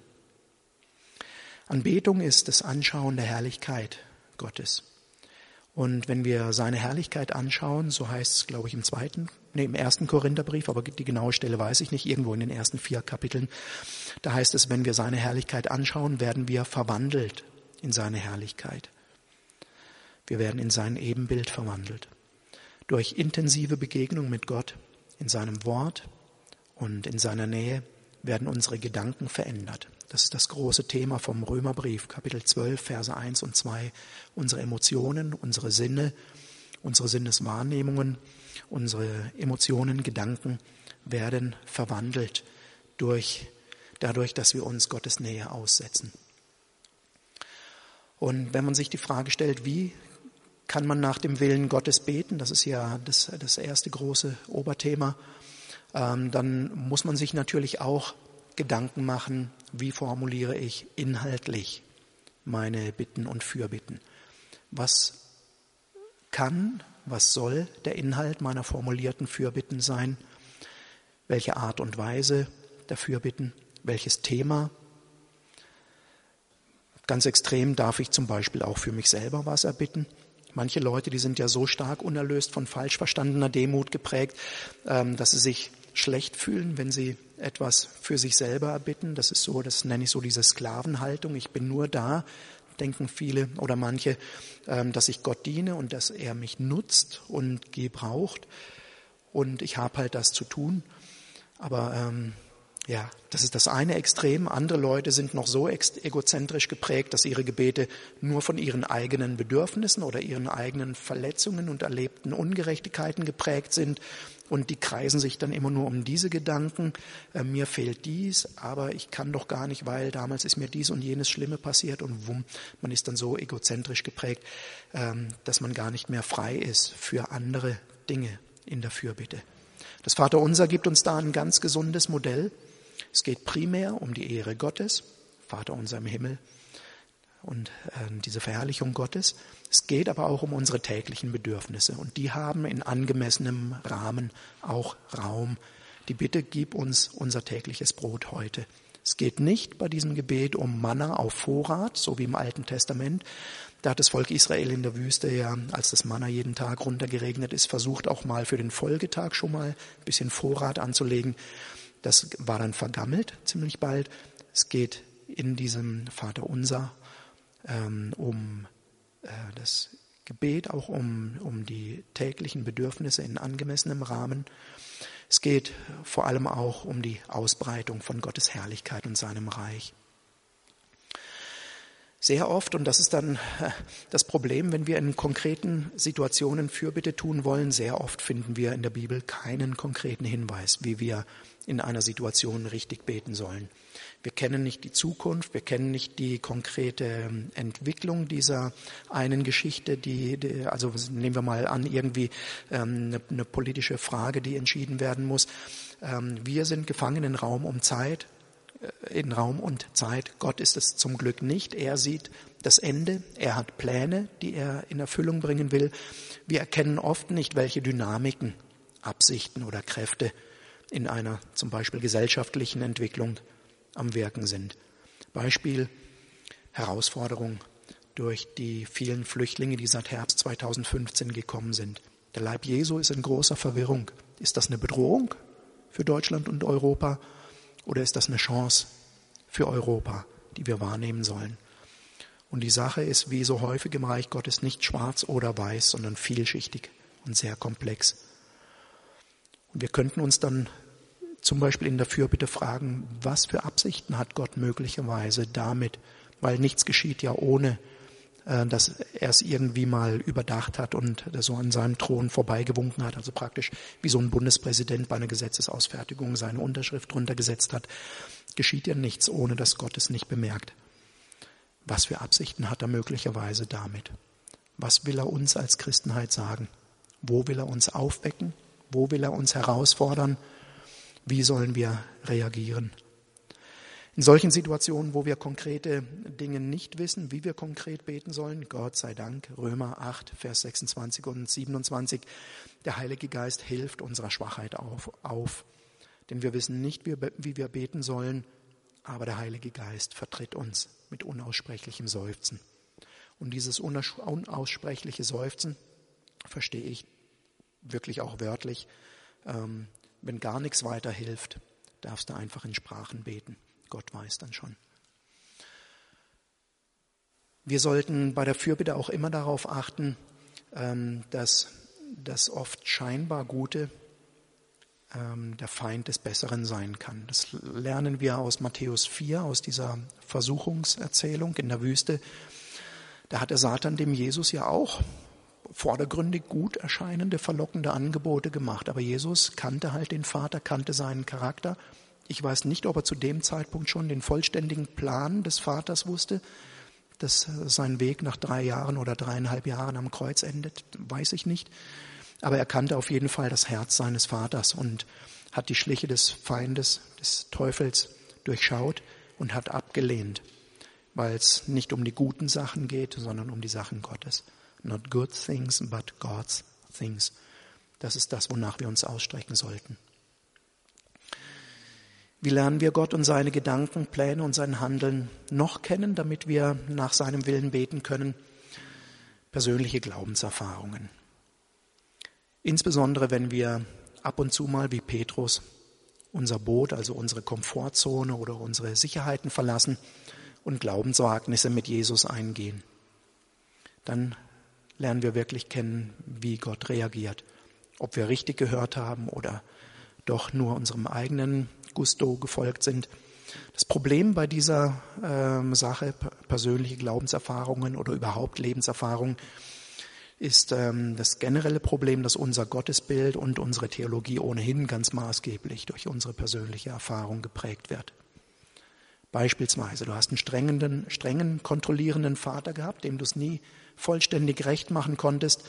Anbetung ist das Anschauen der Herrlichkeit Gottes. Und wenn wir seine Herrlichkeit anschauen, so heißt es, glaube ich, im zweiten, nee, im ersten Korintherbrief, aber die genaue Stelle weiß ich nicht, irgendwo in den ersten vier Kapiteln, da heißt es, wenn wir seine Herrlichkeit anschauen, werden wir verwandelt in seine Herrlichkeit. Wir werden in sein Ebenbild verwandelt. Durch intensive Begegnung mit Gott in seinem Wort und in seiner Nähe werden unsere Gedanken verändert. Das ist das große Thema vom Römerbrief, Kapitel 12, Verse 1 und 2. Unsere Emotionen, unsere Sinne, unsere Sinneswahrnehmungen, unsere Emotionen, Gedanken werden verwandelt durch, dadurch, dass wir uns Gottes Nähe aussetzen. Und wenn man sich die Frage stellt, wie kann man nach dem Willen Gottes beten, das ist ja das, das erste große Oberthema, ähm, dann muss man sich natürlich auch Gedanken machen, wie formuliere ich inhaltlich meine Bitten und Fürbitten. Was kann, was soll der Inhalt meiner formulierten Fürbitten sein? Welche Art und Weise der Fürbitten? Welches Thema? Ganz extrem darf ich zum Beispiel auch für mich selber was erbitten. Manche Leute, die sind ja so stark unerlöst von falsch verstandener Demut geprägt, ähm, dass sie sich schlecht fühlen, wenn sie etwas für sich selber erbitten. Das ist so, das nenne ich so diese Sklavenhaltung. Ich bin nur da, denken viele oder manche, ähm, dass ich Gott diene und dass er mich nutzt und gebraucht. Und ich habe halt das zu tun. Aber ähm, ja, das ist das eine Extrem. Andere Leute sind noch so egozentrisch geprägt, dass ihre Gebete nur von ihren eigenen Bedürfnissen oder ihren eigenen Verletzungen und erlebten Ungerechtigkeiten geprägt sind. Und die kreisen sich dann immer nur um diese Gedanken. Äh, mir fehlt dies, aber ich kann doch gar nicht, weil damals ist mir dies und jenes Schlimme passiert und wumm, man ist dann so egozentrisch geprägt, ähm, dass man gar nicht mehr frei ist für andere Dinge in der Fürbitte. Das Vaterunser gibt uns da ein ganz gesundes Modell. Es geht primär um die Ehre Gottes, Vater unser im Himmel, und äh, diese Verherrlichung Gottes. Es geht aber auch um unsere täglichen Bedürfnisse und die haben in angemessenem Rahmen auch Raum. Die Bitte, gib uns unser tägliches Brot heute. Es geht nicht bei diesem Gebet um Manna auf Vorrat, so wie im Alten Testament. Da hat das Volk Israel in der Wüste ja, als das Manna jeden Tag runtergeregnet ist, versucht auch mal für den Folgetag schon mal ein bisschen Vorrat anzulegen. Das war dann vergammelt ziemlich bald. Es geht in diesem Vater unser ähm, um äh, das Gebet, auch um, um die täglichen Bedürfnisse in angemessenem Rahmen. Es geht vor allem auch um die Ausbreitung von Gottes Herrlichkeit und seinem Reich. Sehr oft, und das ist dann das Problem, wenn wir in konkreten Situationen Fürbitte tun wollen, sehr oft finden wir in der Bibel keinen konkreten Hinweis, wie wir in einer Situation richtig beten sollen. Wir kennen nicht die Zukunft, wir kennen nicht die konkrete ähm, Entwicklung dieser einen Geschichte, die, die also nehmen wir mal an, irgendwie ähm, eine, eine, politische Frage, die entschieden werden muss. Ähm, wir sind gefangen in Raum und Zeit in Raum und Zeit. Gott ist es zum Glück nicht. Er sieht das Ende. Er hat Pläne, die er in Erfüllung bringen will. Wir erkennen oft nicht, welche Dynamiken, Absichten oder Kräfte in einer zum Beispiel gesellschaftlichen Entwicklung am Wirken sind. Beispiel Herausforderung durch die vielen Flüchtlinge, die seit Herbst 2015 gekommen sind. Der Leib Jesu ist in großer Verwirrung. Ist das eine Bedrohung für Deutschland und Europa oder ist das eine Chance für Europa, die wir wahrnehmen sollen? Und die Sache ist, wie so häufig im Reich Gottes, nicht schwarz oder weiß, sondern vielschichtig und sehr komplex. Wir könnten uns dann zum Beispiel in der Fürbitte fragen, was für Absichten hat Gott möglicherweise damit? Weil nichts geschieht ja ohne äh, dass er es irgendwie mal überdacht hat und so an seinem Thron vorbeigewunken hat, also praktisch wie so ein Bundespräsident bei einer Gesetzesausfertigung seine Unterschrift drunter gesetzt hat, geschieht ja nichts, ohne dass Gott es nicht bemerkt. Was für Absichten hat er möglicherweise damit? Was will er uns als Christenheit sagen? Wo will er uns aufwecken? Wo will er uns herausfordern? Wie sollen wir reagieren? In solchen Situationen, wo wir konkrete Dinge nicht wissen, wie wir konkret beten sollen, Gott sei Dank, Römer 8, Vers 26 und 27, der Heilige Geist hilft unserer Schwachheit auf, auf. Denn wir wissen nicht, wie wir beten sollen, aber der Heilige Geist vertritt uns mit unaussprechlichem Seufzen. Und dieses unaussprechliche Seufzen verstehe ich wirklich auch wörtlich. Ähm, wenn gar nichts weiter hilft, darfst du einfach in Sprachen beten. Gott weiß dann schon. Wir sollten bei der Fürbitte auch immer darauf achten, ähm, dass das oft scheinbar Gute ähm, der Feind des Besseren sein kann. Das lernen wir aus Matthäus 4, aus dieser Versuchungserzählung in der Wüste. Da hat der Satan dem Jesus ja auch vordergründig gut erscheinende, verlockende Angebote gemacht. Aber Jesus kannte halt den Vater, kannte seinen Charakter. Ich weiß nicht, ob er zu dem Zeitpunkt schon den vollständigen Plan des Vaters wusste, dass sein Weg nach drei Jahren oder dreieinhalb Jahren am Kreuz endet, weiß ich nicht. Aber er kannte auf jeden Fall das Herz seines Vaters und hat die Schliche des Feindes, des Teufels durchschaut und hat abgelehnt, weil es nicht um die guten Sachen geht, sondern um die Sachen Gottes. Not good things, but God's things. Das ist das, wonach wir uns ausstrecken sollten. Wie lernen wir Gott und seine Gedanken, Pläne und sein Handeln noch kennen, damit wir nach seinem Willen beten können? Persönliche Glaubenserfahrungen. Insbesondere wenn wir ab und zu mal wie Petrus unser Boot, also unsere Komfortzone oder unsere Sicherheiten verlassen und Glaubenswagnisse mit Jesus eingehen. Dann lernen wir wirklich kennen, wie Gott reagiert. Ob wir richtig gehört haben oder doch nur unserem eigenen Gusto gefolgt sind. Das Problem bei dieser äh, Sache, persönliche Glaubenserfahrungen oder überhaupt Lebenserfahrungen, ist ähm, das generelle Problem, dass unser Gottesbild und unsere Theologie ohnehin ganz maßgeblich durch unsere persönliche Erfahrung geprägt wird. Beispielsweise, du hast einen strengen, strengen kontrollierenden Vater gehabt, dem du es nie vollständig recht machen konntest,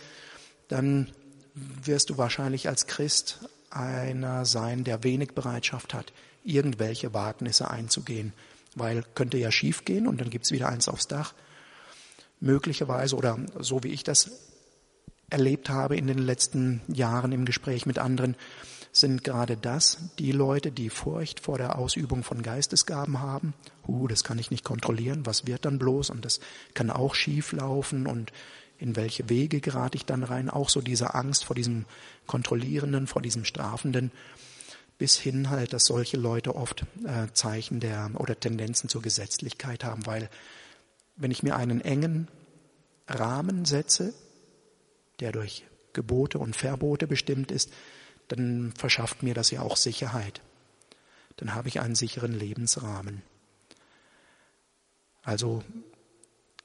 dann wirst du wahrscheinlich als Christ einer sein, der wenig Bereitschaft hat, irgendwelche Wagnisse einzugehen, weil könnte ja schief gehen und dann gibt's wieder eins aufs Dach. Möglicherweise oder so wie ich das erlebt habe in den letzten Jahren im Gespräch mit anderen, sind gerade das die Leute, die Furcht vor der Ausübung von Geistesgaben haben. Uh, das kann ich nicht kontrollieren, was wird dann bloß? Und das kann auch schief laufen und in welche Wege gerate ich dann rein? Auch so diese Angst vor diesem Kontrollierenden, vor diesem Strafenden, bis hin halt, dass solche Leute oft äh, Zeichen der oder Tendenzen zur Gesetzlichkeit haben, weil wenn ich mir einen engen Rahmen setze, der durch Gebote und Verbote bestimmt ist, dann verschafft mir das ja auch Sicherheit. Dann habe ich einen sicheren Lebensrahmen. Also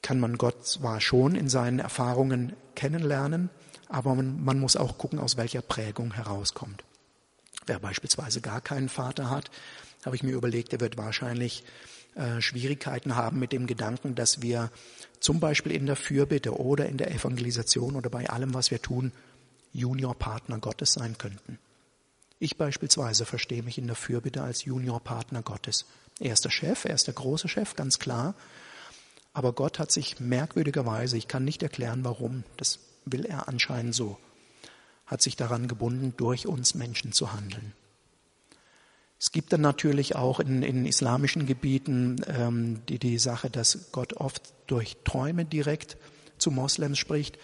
kann man Gott zwar schon in seinen Erfahrungen kennenlernen, aber man, man muss auch gucken, aus welcher Prägung herauskommt. Wer beispielsweise gar keinen Vater hat, habe ich mir überlegt, der wird wahrscheinlich äh, Schwierigkeiten haben mit dem Gedanken, dass wir zum Beispiel in der Fürbitte oder in der Evangelisation oder bei allem, was wir tun, Juniorpartner Gottes sein könnten. Ich beispielsweise verstehe mich in der Fürbitte als Juniorpartner Gottes. Er ist der Chef, er ist der große Chef, ganz klar. Aber Gott hat sich merkwürdigerweise, ich kann nicht erklären warum, das will er anscheinend so, hat sich daran gebunden, durch uns Menschen zu handeln. Es gibt dann natürlich auch in, in islamischen Gebieten ähm, die, die Sache, dass Gott oft durch Träume direkt zu Moslems spricht.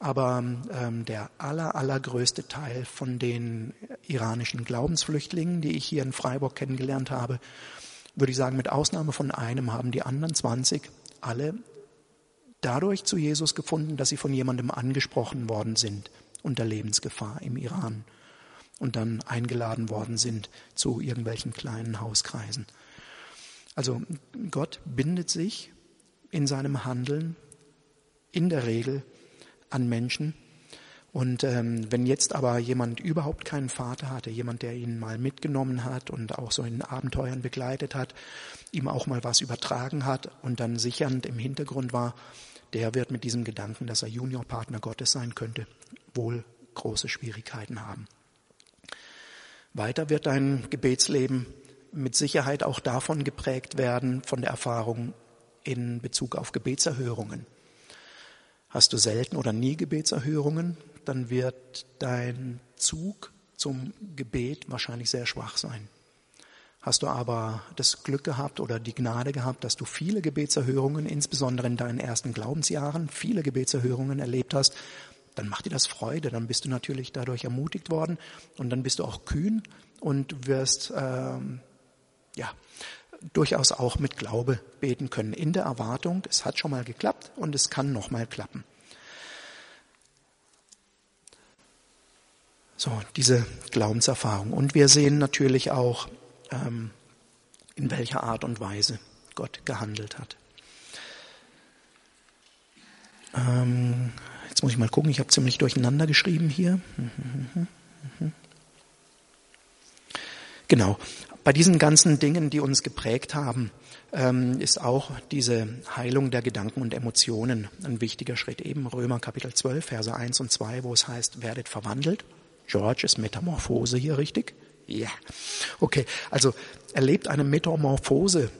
Aber ähm, der aller, allergrößte Teil von den iranischen Glaubensflüchtlingen, die ich hier in Freiburg kennengelernt habe, würde ich sagen, mit Ausnahme von einem haben die anderen 20 alle dadurch zu Jesus gefunden, dass sie von jemandem angesprochen worden sind unter Lebensgefahr im Iran und dann eingeladen worden sind zu irgendwelchen kleinen Hauskreisen. Also Gott bindet sich in seinem Handeln in der Regel an Menschen. Und ähm, wenn jetzt aber jemand überhaupt keinen Vater hatte, jemand, der ihn mal mitgenommen hat und auch so in Abenteuern begleitet hat, ihm auch mal was übertragen hat und dann sichernd im Hintergrund war, der wird mit diesem Gedanken, dass er Juniorpartner Gottes sein könnte, wohl große Schwierigkeiten haben. Weiter wird dein Gebetsleben mit Sicherheit auch davon geprägt werden, von der Erfahrung in Bezug auf Gebetserhörungen. Hast du selten oder nie Gebetserhörungen, dann wird dein Zug zum Gebet wahrscheinlich sehr schwach sein. Hast du aber das Glück gehabt oder die Gnade gehabt, dass du viele Gebetserhörungen, insbesondere in deinen ersten Glaubensjahren, viele Gebetserhörungen erlebt hast, dann macht dir das Freude, dann bist du natürlich dadurch ermutigt worden und dann bist du auch kühn und wirst ähm, ja durchaus auch mit Glaube beten können, in der Erwartung, es hat schon mal geklappt und es kann noch mal klappen. So, diese Glaubenserfahrung. Und wir sehen natürlich auch, ähm, in welcher Art und Weise Gott gehandelt hat. Ähm, jetzt muss ich mal gucken, ich habe ziemlich durcheinander geschrieben hier. Genau. Bei diesen ganzen Dingen, die uns geprägt haben, ähm, ist auch diese Heilung der Gedanken und Emotionen ein wichtiger Schritt. Eben Römer Kapitel 12, Verse 1 und 2, wo es heißt, werdet verwandelt George ist Metamorphose hier richtig? Ja. Okay, also erlebt eine Metamorphose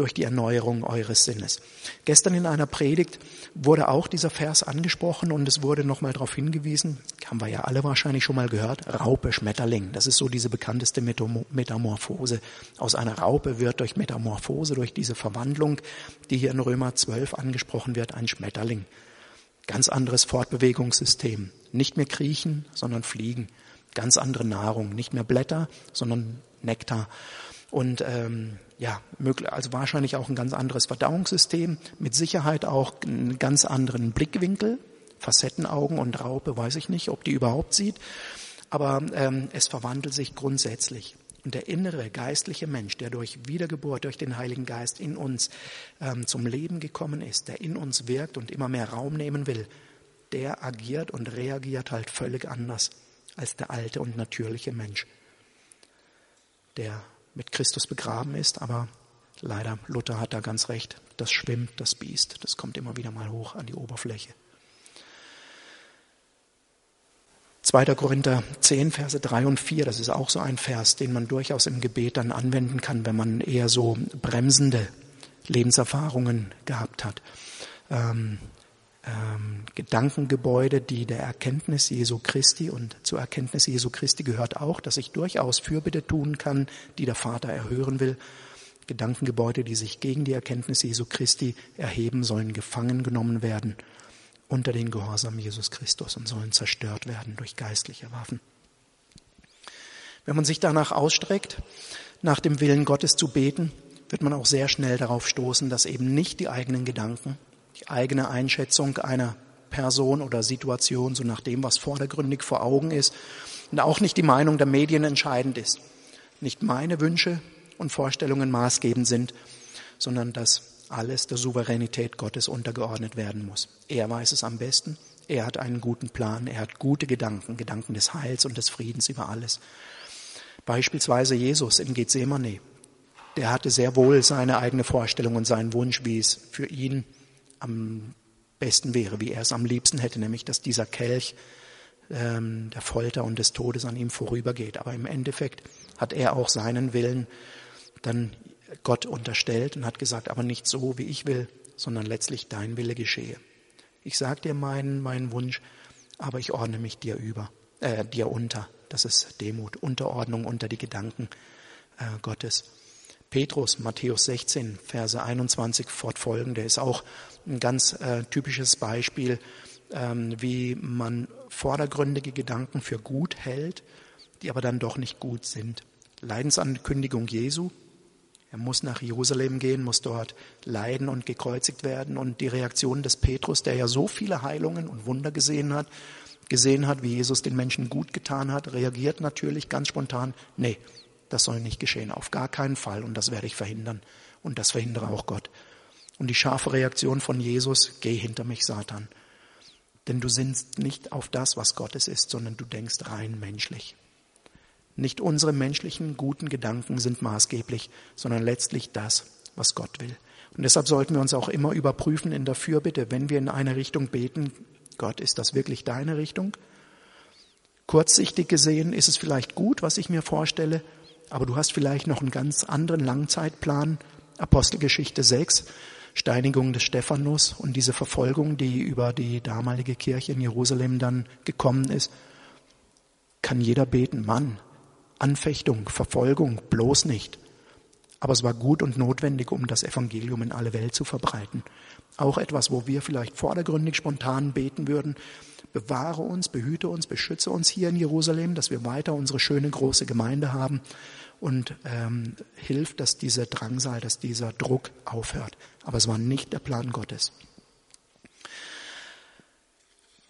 durch die Erneuerung eures Sinnes. Gestern in einer Predigt wurde auch dieser Vers angesprochen und es wurde nochmal darauf hingewiesen, haben wir ja alle wahrscheinlich schon mal gehört, Raupe, Schmetterling. Das ist so diese bekannteste Metamorphose. Aus einer Raupe wird durch Metamorphose, durch diese Verwandlung, die hier in Römer 12 angesprochen wird, ein Schmetterling. Ganz anderes Fortbewegungssystem. Nicht mehr kriechen, sondern fliegen. Ganz andere Nahrung. Nicht mehr Blätter, sondern Nektar. Und ähm, ja, möglich, also wahrscheinlich auch ein ganz anderes Verdauungssystem. Mit Sicherheit auch einen ganz anderen Blickwinkel. Facettenaugen und Raupe, weiß ich nicht, ob die überhaupt sieht. Aber ähm, es verwandelt sich grundsätzlich. Und der innere geistliche Mensch, der durch Wiedergeburt, durch den Heiligen Geist in uns ähm, zum Leben gekommen ist, der in uns wirkt und immer mehr Raum nehmen will, der agiert und reagiert halt völlig anders als der alte und natürliche Mensch, der mit Christus begraben ist, aber leider, Luther hat da ganz recht, das schwimmt, das Biest, das kommt immer wieder mal hoch an die Oberfläche. 2. Korinther 10, Verse 3 und 4, das ist auch so ein Vers, den man durchaus im Gebet dann anwenden kann, wenn man eher so bremsende Lebenserfahrungen gehabt hat. Ähm, ähm, Gedankengebäude, die der Erkenntnis Jesu Christi und zur Erkenntnis Jesu Christi gehört auch, dass ich durchaus Fürbitte tun kann, die der Vater erhören will. Gedankengebäude, die sich gegen die Erkenntnis Jesu Christi erheben, sollen gefangen genommen werden unter den Gehorsam Jesus Christus und sollen zerstört werden durch geistliche Waffen. Wenn man sich danach ausstreckt, nach dem Willen Gottes zu beten, wird man auch sehr schnell darauf stoßen, dass eben nicht die eigenen Gedanken, die eigene Einschätzung einer Person oder Situation, so nach dem, was vordergründig vor Augen ist, und auch nicht die Meinung der Medien entscheidend ist. Nicht meine Wünsche und Vorstellungen maßgebend sind, sondern dass alles der Souveränität Gottes untergeordnet werden muss. Er weiß es am besten. Er hat einen guten Plan. Er hat gute Gedanken, Gedanken des Heils und des Friedens über alles. Beispielsweise Jesus in Gethsemane. Der hatte sehr wohl seine eigene Vorstellung und seinen Wunsch, wie es für ihn am besten wäre, wie er es am liebsten hätte, nämlich dass dieser Kelch ähm, der Folter und des Todes an ihm vorübergeht. Aber im Endeffekt hat er auch seinen Willen dann Gott unterstellt und hat gesagt, aber nicht so, wie ich will, sondern letztlich dein Wille geschehe. Ich sag dir meinen, meinen Wunsch, aber ich ordne mich dir über, äh, dir unter. Das ist Demut, Unterordnung unter die Gedanken äh, Gottes. Petrus, Matthäus 16, Verse 21 fortfolgende, ist auch ein ganz äh, typisches Beispiel, ähm, wie man vordergründige Gedanken für gut hält, die aber dann doch nicht gut sind. Leidensankündigung Jesu, er muss nach Jerusalem gehen, muss dort leiden und gekreuzigt werden. Und die Reaktion des Petrus, der ja so viele Heilungen und Wunder gesehen hat, gesehen hat, wie Jesus den Menschen gut getan hat, reagiert natürlich ganz spontan, nee, das soll nicht geschehen, auf gar keinen Fall. Und das werde ich verhindern. Und das verhindere auch Gott. Und die scharfe Reaktion von Jesus, geh hinter mich, Satan. Denn du sinnst nicht auf das, was Gottes ist, sondern du denkst rein menschlich. Nicht unsere menschlichen guten Gedanken sind maßgeblich, sondern letztlich das, was Gott will. Und deshalb sollten wir uns auch immer überprüfen in der Fürbitte, wenn wir in eine Richtung beten, Gott, ist das wirklich deine Richtung? Kurzsichtig gesehen ist es vielleicht gut, was ich mir vorstelle, aber du hast vielleicht noch einen ganz anderen Langzeitplan. Apostelgeschichte 6, Steinigung des Stephanus und diese Verfolgung, die über die damalige Kirche in Jerusalem dann gekommen ist. Kann jeder beten, Mann, Anfechtung, Verfolgung, bloß nicht. Aber es war gut und notwendig, um das Evangelium in alle Welt zu verbreiten. Auch etwas, wo wir vielleicht vordergründig spontan beten würden. Bewahre uns, behüte uns, beschütze uns hier in Jerusalem, dass wir weiter unsere schöne große Gemeinde haben und ähm, hilft, dass dieser Drangsal, dass dieser Druck aufhört. Aber es war nicht der Plan Gottes.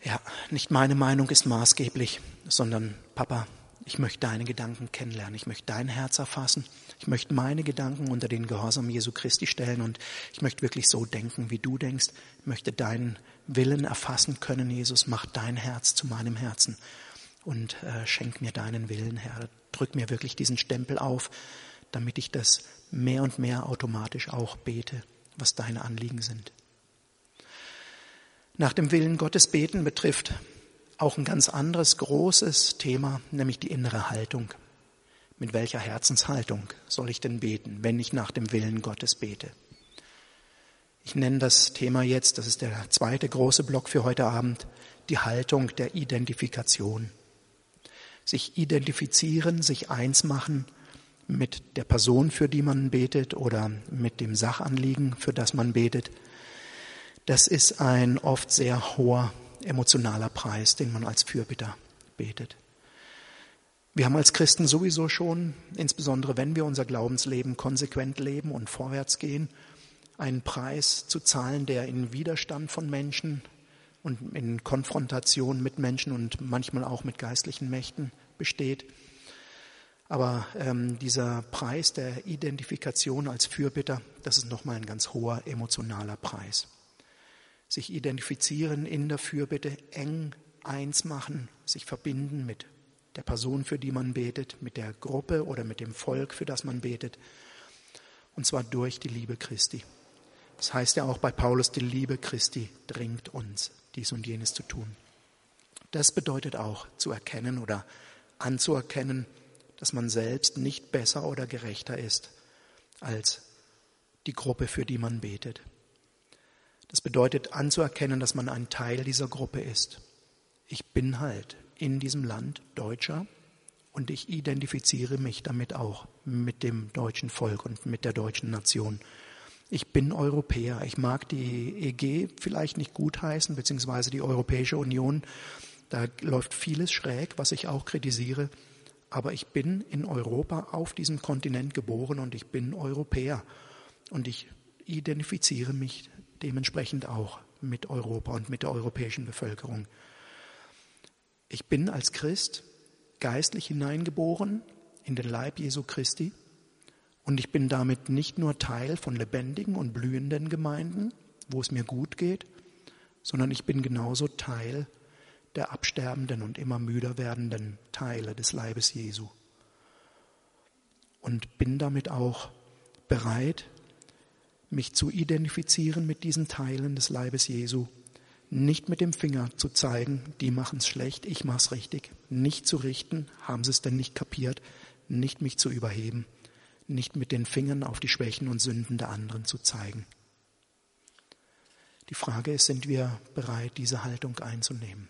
Ja, nicht meine Meinung ist maßgeblich, sondern Papa, ich möchte deine Gedanken kennenlernen, ich möchte dein Herz erfassen, ich möchte meine Gedanken unter den Gehorsam Jesu Christi stellen und ich möchte wirklich so denken, wie du denkst, ich möchte deinen Willen erfassen können, Jesus, mach dein Herz zu meinem Herzen und äh, schenk mir deinen Willen, Herr, drück mir wirklich diesen Stempel auf, damit ich das mehr und mehr automatisch auch bete, was deine Anliegen sind. Nach dem Willen Gottes beten betrifft auch ein ganz anderes großes Thema, nämlich die innere Haltung. Mit welcher Herzenshaltung soll ich denn beten, wenn ich nach dem Willen Gottes bete? Ich nenne das Thema jetzt, das ist der zweite große Block für heute Abend, die Haltung der Identifikation. Sich identifizieren, sich eins machen mit der Person, für die man betet oder mit dem Sachanliegen, für das man betet – das ist ein oft sehr hoher emotionaler Preis, den man als Fürbitter betet. Wir haben als Christen sowieso schon, insbesondere wenn wir unser Glaubensleben konsequent leben und vorwärts gehen, einen Preis zu zahlen, der in Widerstand von Menschen und in Konfrontation mit Menschen und manchmal auch mit geistlichen Mächten besteht. Aber ähm, dieser Preis der Identifikation als Fürbitter, das ist nochmal ein ganz hoher emotionaler Preis sich identifizieren in der Fürbitte, eng eins machen, sich verbinden mit der Person, für die man betet, mit der Gruppe oder mit dem Volk, für das man betet. Und zwar durch die Liebe Christi. Das heißt ja auch bei Paulus, die Liebe Christi dringt uns, dies und jenes zu tun. Das bedeutet auch zu erkennen oder anzuerkennen, dass man selbst nicht besser oder gerechter ist als die Gruppe, für die man betet. Das bedeutet anzuerkennen, dass man ein Teil dieser Gruppe ist. Ich bin halt in diesem Land Deutscher und ich identifiziere mich damit auch mit dem deutschen Volk und mit der deutschen Nation. Ich bin Europäer. Ich mag die EG vielleicht nicht gutheißen, beziehungsweise die Europäische Union. Da läuft vieles schräg, was ich auch kritisiere. Aber ich bin in Europa auf diesem Kontinent geboren und ich bin Europäer. Und ich identifiziere mich dementsprechend auch mit Europa und mit der europäischen Bevölkerung. Ich bin als Christ geistlich hineingeboren in den Leib Jesu Christi und ich bin damit nicht nur Teil von lebendigen und blühenden Gemeinden, wo es mir gut geht, sondern ich bin genauso Teil der absterbenden und immer müder werdenden Teile des Leibes Jesu. Und bin damit auch bereit, mich zu identifizieren mit diesen Teilen des Leibes Jesu, nicht mit dem Finger zu zeigen, die machen es schlecht, ich mach's richtig, nicht zu richten, haben sie es denn nicht kapiert, nicht mich zu überheben, nicht mit den Fingern auf die Schwächen und Sünden der anderen zu zeigen. Die Frage ist, sind wir bereit, diese Haltung einzunehmen?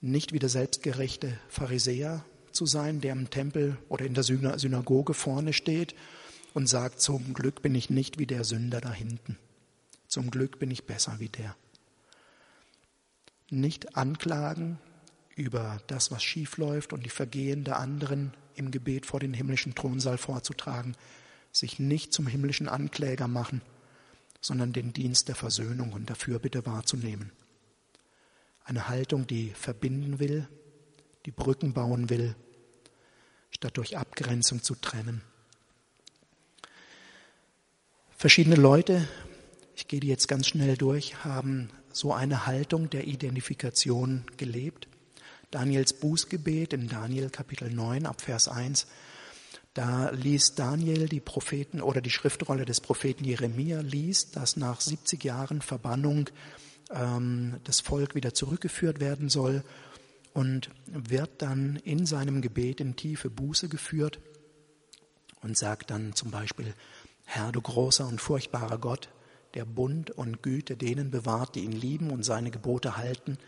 Nicht wie der selbstgerechte Pharisäer zu sein, der im Tempel oder in der Synagoge vorne steht und sagt, zum Glück bin ich nicht wie der Sünder da hinten. Zum Glück bin ich besser wie der. Nicht anklagen über das, was schief läuft und die Vergehen der anderen im Gebet vor den himmlischen Thronsaal vorzutragen, sich nicht zum himmlischen Ankläger machen, sondern den Dienst der Versöhnung und der Fürbitte wahrzunehmen. Eine Haltung, die verbinden will, die Brücken bauen will, statt durch Abgrenzung zu trennen. Verschiedene Leute, ich gehe die jetzt ganz schnell durch, haben so eine Haltung der Identifikation gelebt. Daniels Bußgebet in Daniel Kapitel 9 ab Vers 1, da liest Daniel die Propheten oder die Schriftrolle des Propheten Jeremia liest, dass nach 70 Jahren Verbannung ähm, das Volk wieder zurückgeführt werden soll und wird dann in seinem Gebet in tiefe Buße geführt und sagt dann zum Beispiel, Herr, du großer und furchtbarer Gott, der Bund und Güte denen bewahrt, die ihn lieben und seine Gebote halten,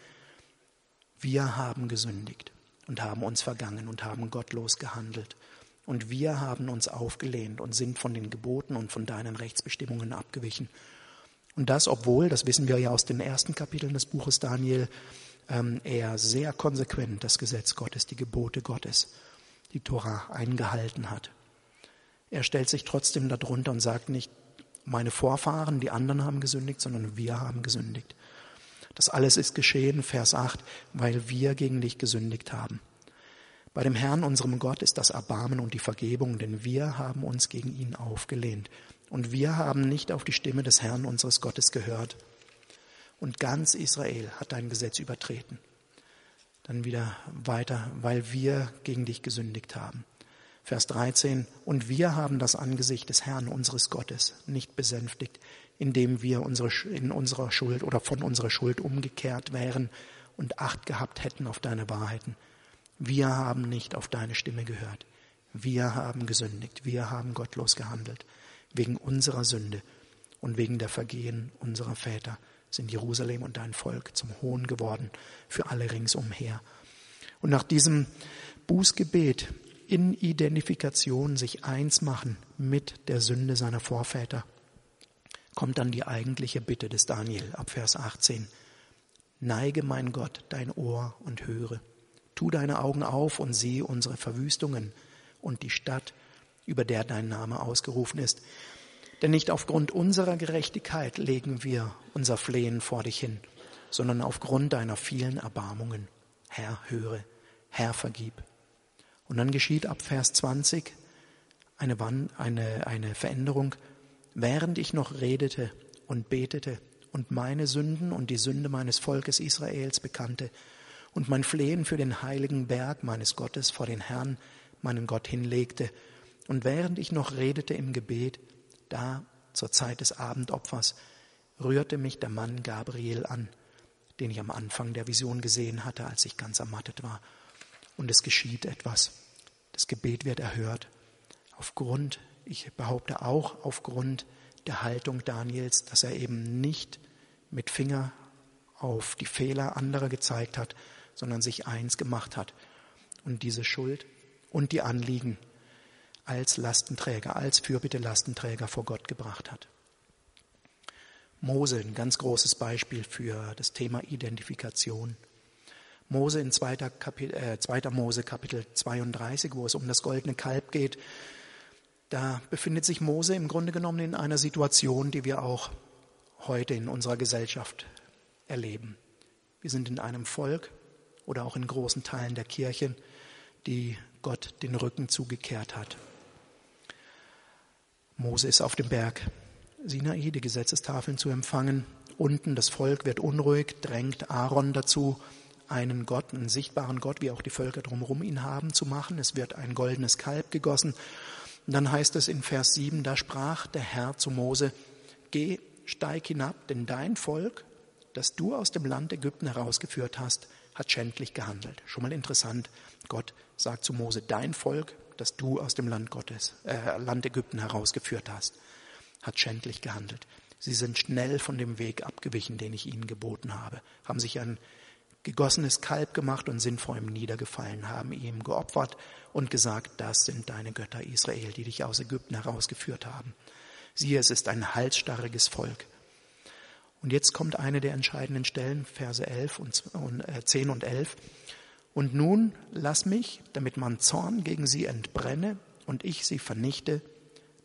wir haben gesündigt und haben uns vergangen und haben gottlos gehandelt Und wir haben uns aufgelehnt und sind von den Geboten und von deinen Rechtsbestimmungen abgewichen. Und das, obwohl, das wissen wir ja aus den ersten Kapiteln des Buches Daniel, ähm, er sehr konsequent das Gesetz Gottes, die Gebote Gottes, die Tora eingehalten hat. Er stellt sich trotzdem darunter und sagt nicht, meine Vorfahren, die anderen haben gesündigt, sondern wir haben gesündigt. Das alles ist geschehen, Vers 8, weil wir gegen dich gesündigt haben. Bei dem Herrn, unserem Gott, ist das Erbarmen und die Vergebung, denn wir haben uns gegen ihn aufgelehnt. Und wir haben nicht auf die Stimme des Herrn, unseres Gottes, gehört. Und ganz Israel hat dein Gesetz übertreten. Dann wieder weiter, weil wir gegen dich gesündigt haben. Vers 13, und wir haben das Angesicht des Herrn, unseres Gottes, nicht besänftigt, indem wir unsere, in unserer Schuld oder von unserer Schuld umgekehrt wären und Acht gehabt hätten auf deine Wahrheiten. Wir haben nicht auf deine Stimme gehört. Wir haben gesündigt. Wir haben gottlos gehandelt. Wegen unserer Sünde und wegen der Vergehen unserer Väter sind Jerusalem und dein Volk zum Hohn geworden für alle ringsumher. Und nach diesem Bußgebet in Identifikation sich eins machen mit der Sünde seiner Vorväter, kommt dann die eigentliche Bitte des Daniel ab Vers 18. Neige, mein Gott, dein Ohr und höre. Tu deine Augen auf und sehe unsere Verwüstungen und die Stadt, über der dein Name ausgerufen ist. Denn nicht aufgrund unserer Gerechtigkeit legen wir unser Flehen vor dich hin, sondern aufgrund deiner vielen Erbarmungen. Herr, höre, Herr, vergib. Und dann geschieht ab Vers 20 eine, eine, eine Veränderung. Während ich noch redete und betete und meine Sünden und die Sünde meines Volkes Israels bekannte und mein Flehen für den heiligen Berg meines Gottes vor den Herrn, meinen Gott, hinlegte, und während ich noch redete im Gebet, da zur Zeit des Abendopfers, rührte mich der Mann Gabriel an, den ich am Anfang der Vision gesehen hatte, als ich ganz ermattet war und es geschieht etwas. Das Gebet wird erhört. Aufgrund, ich behaupte auch aufgrund der Haltung Daniels, dass er eben nicht mit Finger auf die Fehler anderer gezeigt hat, sondern sich eins gemacht hat und diese Schuld und die Anliegen als Lastenträger, als Fürbitte-Lastenträger vor Gott gebracht hat. Mose, ein ganz großes Beispiel für das Thema Identifikation. Mose in 2. Kapitel, äh, 2. Mose Kapitel 32, wo es um das goldene Kalb geht. Da befindet sich Mose im Grunde genommen in einer Situation, die wir auch heute in unserer Gesellschaft erleben. Wir sind in einem Volk oder auch in großen Teilen der Kirchen, die Gott den Rücken zugekehrt hat. Mose ist auf dem Berg Sinai, die Gesetzestafeln zu empfangen. Unten das Volk wird unruhig, drängt Aaron dazu, einen Gott, einen sichtbaren Gott, wie auch die Völker drumherum ihn haben, zu machen. Es wird ein goldenes Kalb gegossen. Und dann heißt es in Vers 7, da sprach der Herr zu Mose, geh, steig hinab, denn dein Volk, das du aus dem Land Ägypten herausgeführt hast, hat schändlich gehandelt. Schon mal interessant. Gott sagt zu Mose, dein Volk, das du aus dem Land Gottes, äh, Land Ägypten herausgeführt hast, hat schändlich gehandelt. Sie sind schnell von dem Weg abgewichen, den ich ihnen geboten habe, haben sich ein gegossenes Kalb gemacht und sind vor ihm niedergefallen, haben ihm geopfert und gesagt, das sind deine Götter Israel, die dich aus Ägypten herausgeführt haben. Siehe, es ist ein halsstarriges Volk. Und jetzt kommt eine der entscheidenden Stellen, Verse 11 und, äh, 10 und 11. Und nun lass mich, damit man Zorn gegen sie entbrenne und ich sie vernichte,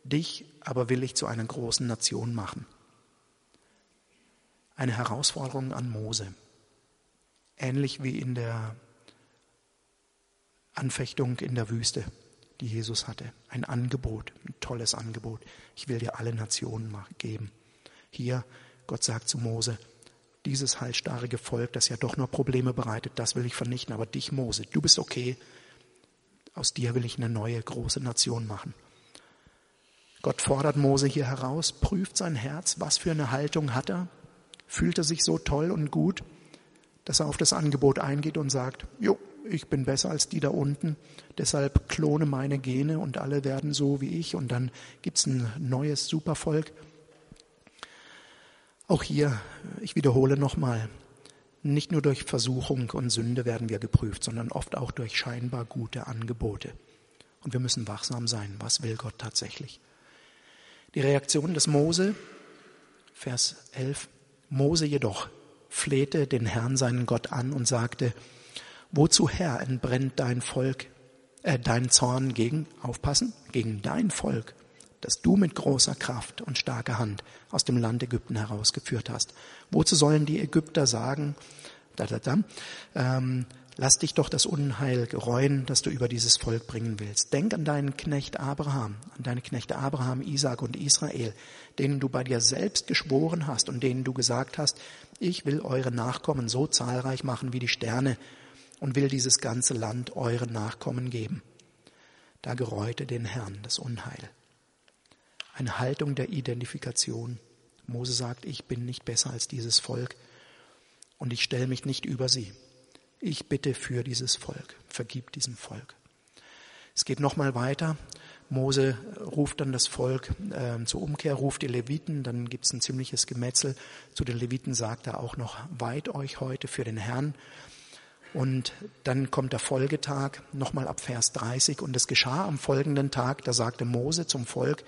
dich aber will ich zu einer großen Nation machen. Eine Herausforderung an Mose ähnlich wie in der Anfechtung in der Wüste, die Jesus hatte. Ein Angebot, ein tolles Angebot. Ich will dir alle Nationen geben. Hier, Gott sagt zu Mose, dieses halsstarrige Volk, das ja doch nur Probleme bereitet, das will ich vernichten. Aber dich, Mose, du bist okay. Aus dir will ich eine neue große Nation machen. Gott fordert Mose hier heraus, prüft sein Herz, was für eine Haltung hat er, fühlt er sich so toll und gut, dass er auf das Angebot eingeht und sagt, jo, ich bin besser als die da unten, deshalb klone meine Gene und alle werden so wie ich und dann gibt's ein neues Supervolk. Auch hier, ich wiederhole nochmal, nicht nur durch Versuchung und Sünde werden wir geprüft, sondern oft auch durch scheinbar gute Angebote. Und wir müssen wachsam sein. Was will Gott tatsächlich? Die Reaktion des Mose, Vers 11. Mose jedoch flehte den Herrn seinen Gott an und sagte, wozu Herr entbrennt dein Volk, äh, dein Zorn gegen, aufpassen, gegen dein Volk, das du mit großer Kraft und starker Hand aus dem Land Ägypten herausgeführt hast. Wozu sollen die Ägypter sagen, da, da, da, ähm, lass dich doch das Unheil gereuen, das du über dieses Volk bringen willst. Denk an deinen Knecht Abraham, an deine Knechte Abraham, Isaac und Israel, denen du bei dir selbst geschworen hast und denen du gesagt hast, ich will eure Nachkommen so zahlreich machen wie die Sterne und will dieses ganze Land euren Nachkommen geben. Da gereute den Herrn das Unheil. Eine Haltung der Identifikation. Mose sagt, ich bin nicht besser als dieses Volk und ich stelle mich nicht über sie. Ich bitte für dieses Volk, vergib diesem Volk. Es geht nochmal weiter. Mose ruft dann das Volk äh, zur Umkehr, ruft die Leviten, dann gibt es ein ziemliches Gemetzel. Zu den Leviten sagt er auch noch, weiht euch heute für den Herrn. Und dann kommt der Folgetag, nochmal ab Vers 30. Und es geschah am folgenden Tag, da sagte Mose zum Volk,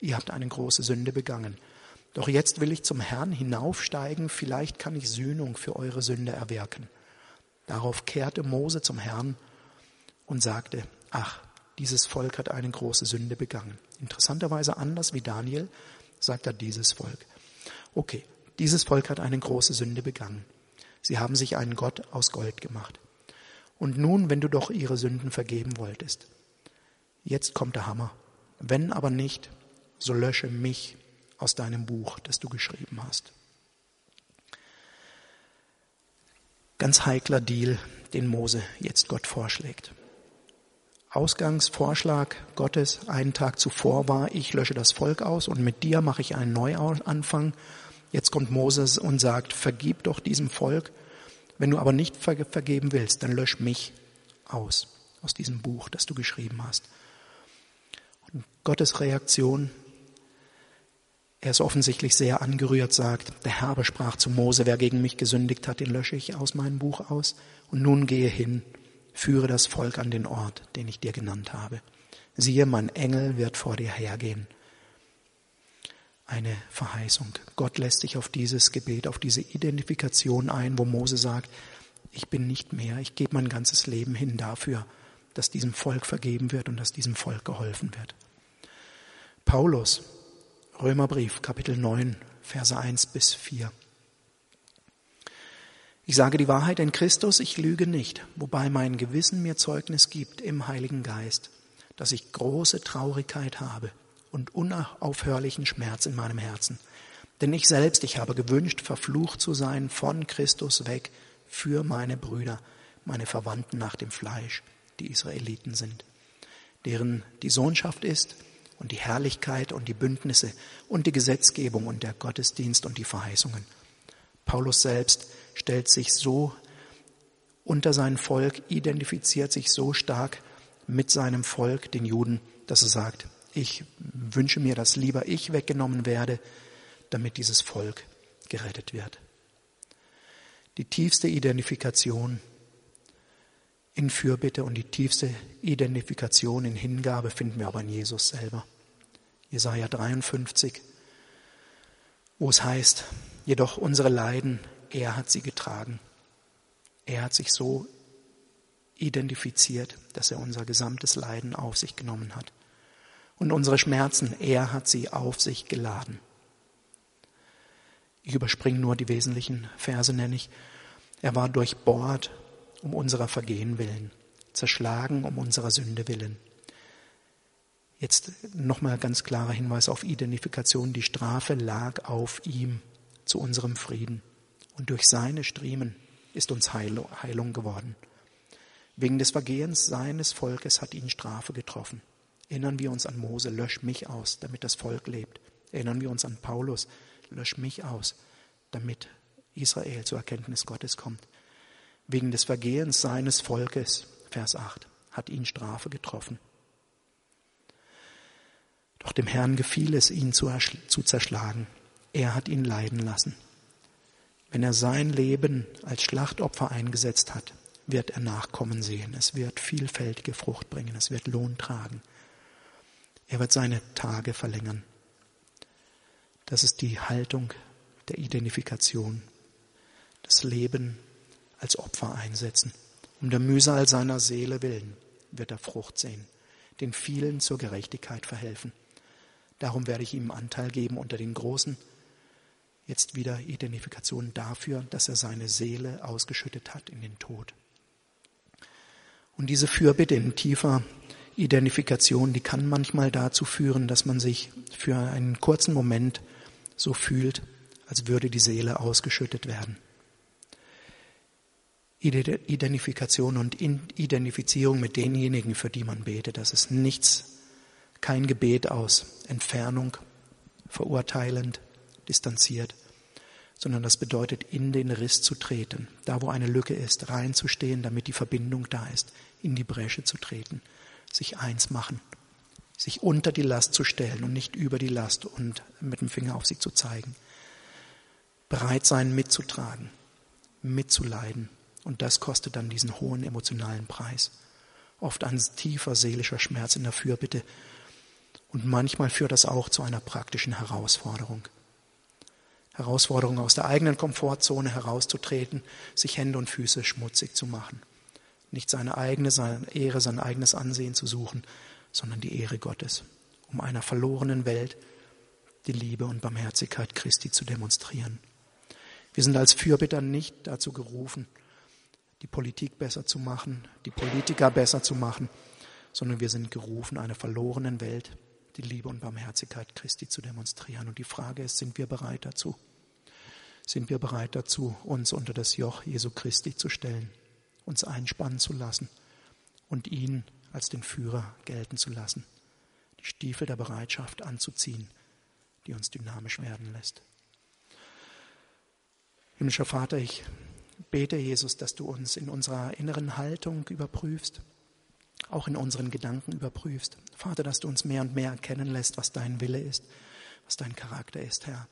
ihr habt eine große Sünde begangen. Doch jetzt will ich zum Herrn hinaufsteigen, vielleicht kann ich Sühnung für eure Sünde erwirken. Darauf kehrte Mose zum Herrn und sagte, ach, dieses Volk hat eine große Sünde begangen. Interessanterweise anders wie Daniel sagt er dieses Volk. Okay, dieses Volk hat eine große Sünde begangen. Sie haben sich einen Gott aus Gold gemacht. Und nun, wenn du doch ihre Sünden vergeben wolltest, jetzt kommt der Hammer. Wenn aber nicht, so lösche mich aus deinem Buch, das du geschrieben hast. Ganz heikler Deal, den Mose jetzt Gott vorschlägt. Ausgangsvorschlag Gottes einen Tag zuvor war, ich lösche das Volk aus und mit dir mache ich einen Neuanfang. Jetzt kommt Moses und sagt, vergib doch diesem Volk. Wenn du aber nicht vergeben willst, dann lösch mich aus, aus diesem Buch, das du geschrieben hast. Und Gottes Reaktion er ist offensichtlich sehr angerührt, sagt, der Herr sprach zu Mose, wer gegen mich gesündigt hat, den lösche ich aus meinem Buch aus. Und nun gehe hin, führe das Volk an den Ort, den ich dir genannt habe. Siehe, mein Engel wird vor dir hergehen. Eine Verheißung. Gott lässt sich auf dieses Gebet, auf diese Identifikation ein, wo Mose sagt, ich bin nicht mehr, ich gebe mein ganzes Leben hin dafür, dass diesem Volk vergeben wird und dass diesem Volk geholfen wird. Paulus Römerbrief, Kapitel 9, Verse 1 bis 4. Ich sage die Wahrheit in Christus, ich lüge nicht, wobei mein Gewissen mir Zeugnis gibt im Heiligen Geist, dass ich große Traurigkeit habe und unaufhörlichen Schmerz in meinem Herzen. Denn ich selbst, ich habe gewünscht, verflucht zu sein von Christus weg für meine Brüder, meine Verwandten nach dem Fleisch, die Israeliten sind, deren die Sohnschaft ist, und die Herrlichkeit und die Bündnisse und die Gesetzgebung und der Gottesdienst und die Verheißungen. Paulus selbst stellt sich so unter sein Volk, identifiziert sich so stark mit seinem Volk, den Juden, dass er sagt, ich wünsche mir, dass lieber ich weggenommen werde, damit dieses Volk gerettet wird. Die tiefste Identifikation in Fürbitte und die tiefste Identifikation in Hingabe finden wir aber in Jesus selber. Jesaja 53, wo es heißt, jedoch unsere Leiden, er hat sie getragen. Er hat sich so identifiziert, dass er unser gesamtes Leiden auf sich genommen hat. Und unsere Schmerzen, er hat sie auf sich geladen. Ich überspringe nur die wesentlichen Verse, nenne ich. Er war durchbohrt um unserer Vergehen willen, zerschlagen um unserer Sünde willen. Jetzt nochmal ganz klarer Hinweis auf Identifikation. Die Strafe lag auf ihm zu unserem Frieden. Und durch seine Striemen ist uns Heilung geworden. Wegen des Vergehens seines Volkes hat ihn Strafe getroffen. Erinnern wir uns an Mose, lösch mich aus, damit das Volk lebt. Erinnern wir uns an Paulus, lösch mich aus, damit Israel zur Erkenntnis Gottes kommt wegen des Vergehens seines Volkes, Vers 8, hat ihn Strafe getroffen. Doch dem Herrn gefiel es, ihn zu, zu zerschlagen. Er hat ihn leiden lassen. Wenn er sein Leben als Schlachtopfer eingesetzt hat, wird er Nachkommen sehen. Es wird vielfältige Frucht bringen. Es wird Lohn tragen. Er wird seine Tage verlängern. Das ist die Haltung der Identifikation, das Leben als Opfer einsetzen. Um der Mühsal seiner Seele willen wird er Frucht sehen, den vielen zur Gerechtigkeit verhelfen. Darum werde ich ihm Anteil geben unter den Großen. Jetzt wieder Identifikation dafür, dass er seine Seele ausgeschüttet hat in den Tod. Und diese Fürbitte in tiefer Identifikation, die kann manchmal dazu führen, dass man sich für einen kurzen Moment so fühlt, als würde die Seele ausgeschüttet werden. Identifikation und Identifizierung mit denjenigen, für die man betet, das ist nichts, kein Gebet aus Entfernung, verurteilend, distanziert, sondern das bedeutet, in den Riss zu treten, da wo eine Lücke ist, reinzustehen, damit die Verbindung da ist, in die Bresche zu treten sich eins machen, sich unter die Last zu stellen und nicht über die Last und mit dem Finger auf sie zu zeigen. Bereit sein, mitzutragen, mitzuleiden. Und das kostet dann diesen hohen emotionalen Preis. Oft ein tiefer seelischer Schmerz in der Fürbitte. Und manchmal führt das auch zu einer praktischen Herausforderung. Herausforderung aus der eigenen Komfortzone herauszutreten, sich Hände und Füße schmutzig zu machen nicht seine eigene seine Ehre, sein eigenes Ansehen zu suchen, sondern die Ehre Gottes, um einer verlorenen Welt die Liebe und Barmherzigkeit Christi zu demonstrieren. Wir sind als Fürbitter nicht dazu gerufen, die Politik besser zu machen, die Politiker besser zu machen, sondern wir sind gerufen, einer verlorenen Welt die Liebe und Barmherzigkeit Christi zu demonstrieren. Und die Frage ist, sind wir bereit dazu? Sind wir bereit dazu, uns unter das Joch Jesu Christi zu stellen? uns einspannen zu lassen und ihn als den Führer gelten zu lassen, die Stiefel der Bereitschaft anzuziehen, die uns dynamisch werden lässt. Himmlischer Vater, ich bete, Jesus, dass du uns in unserer inneren Haltung überprüfst, auch in unseren Gedanken überprüfst. Vater, dass du uns mehr und mehr erkennen lässt, was dein Wille ist, was dein Charakter ist, Herr,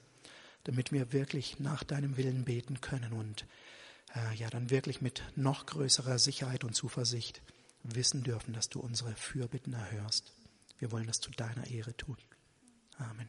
damit wir wirklich nach deinem Willen beten können und äh, ja dann wirklich mit noch größerer Sicherheit und Zuversicht wissen dürfen, dass du unsere Fürbitten erhörst. Wir wollen das zu deiner Ehre tun. Amen.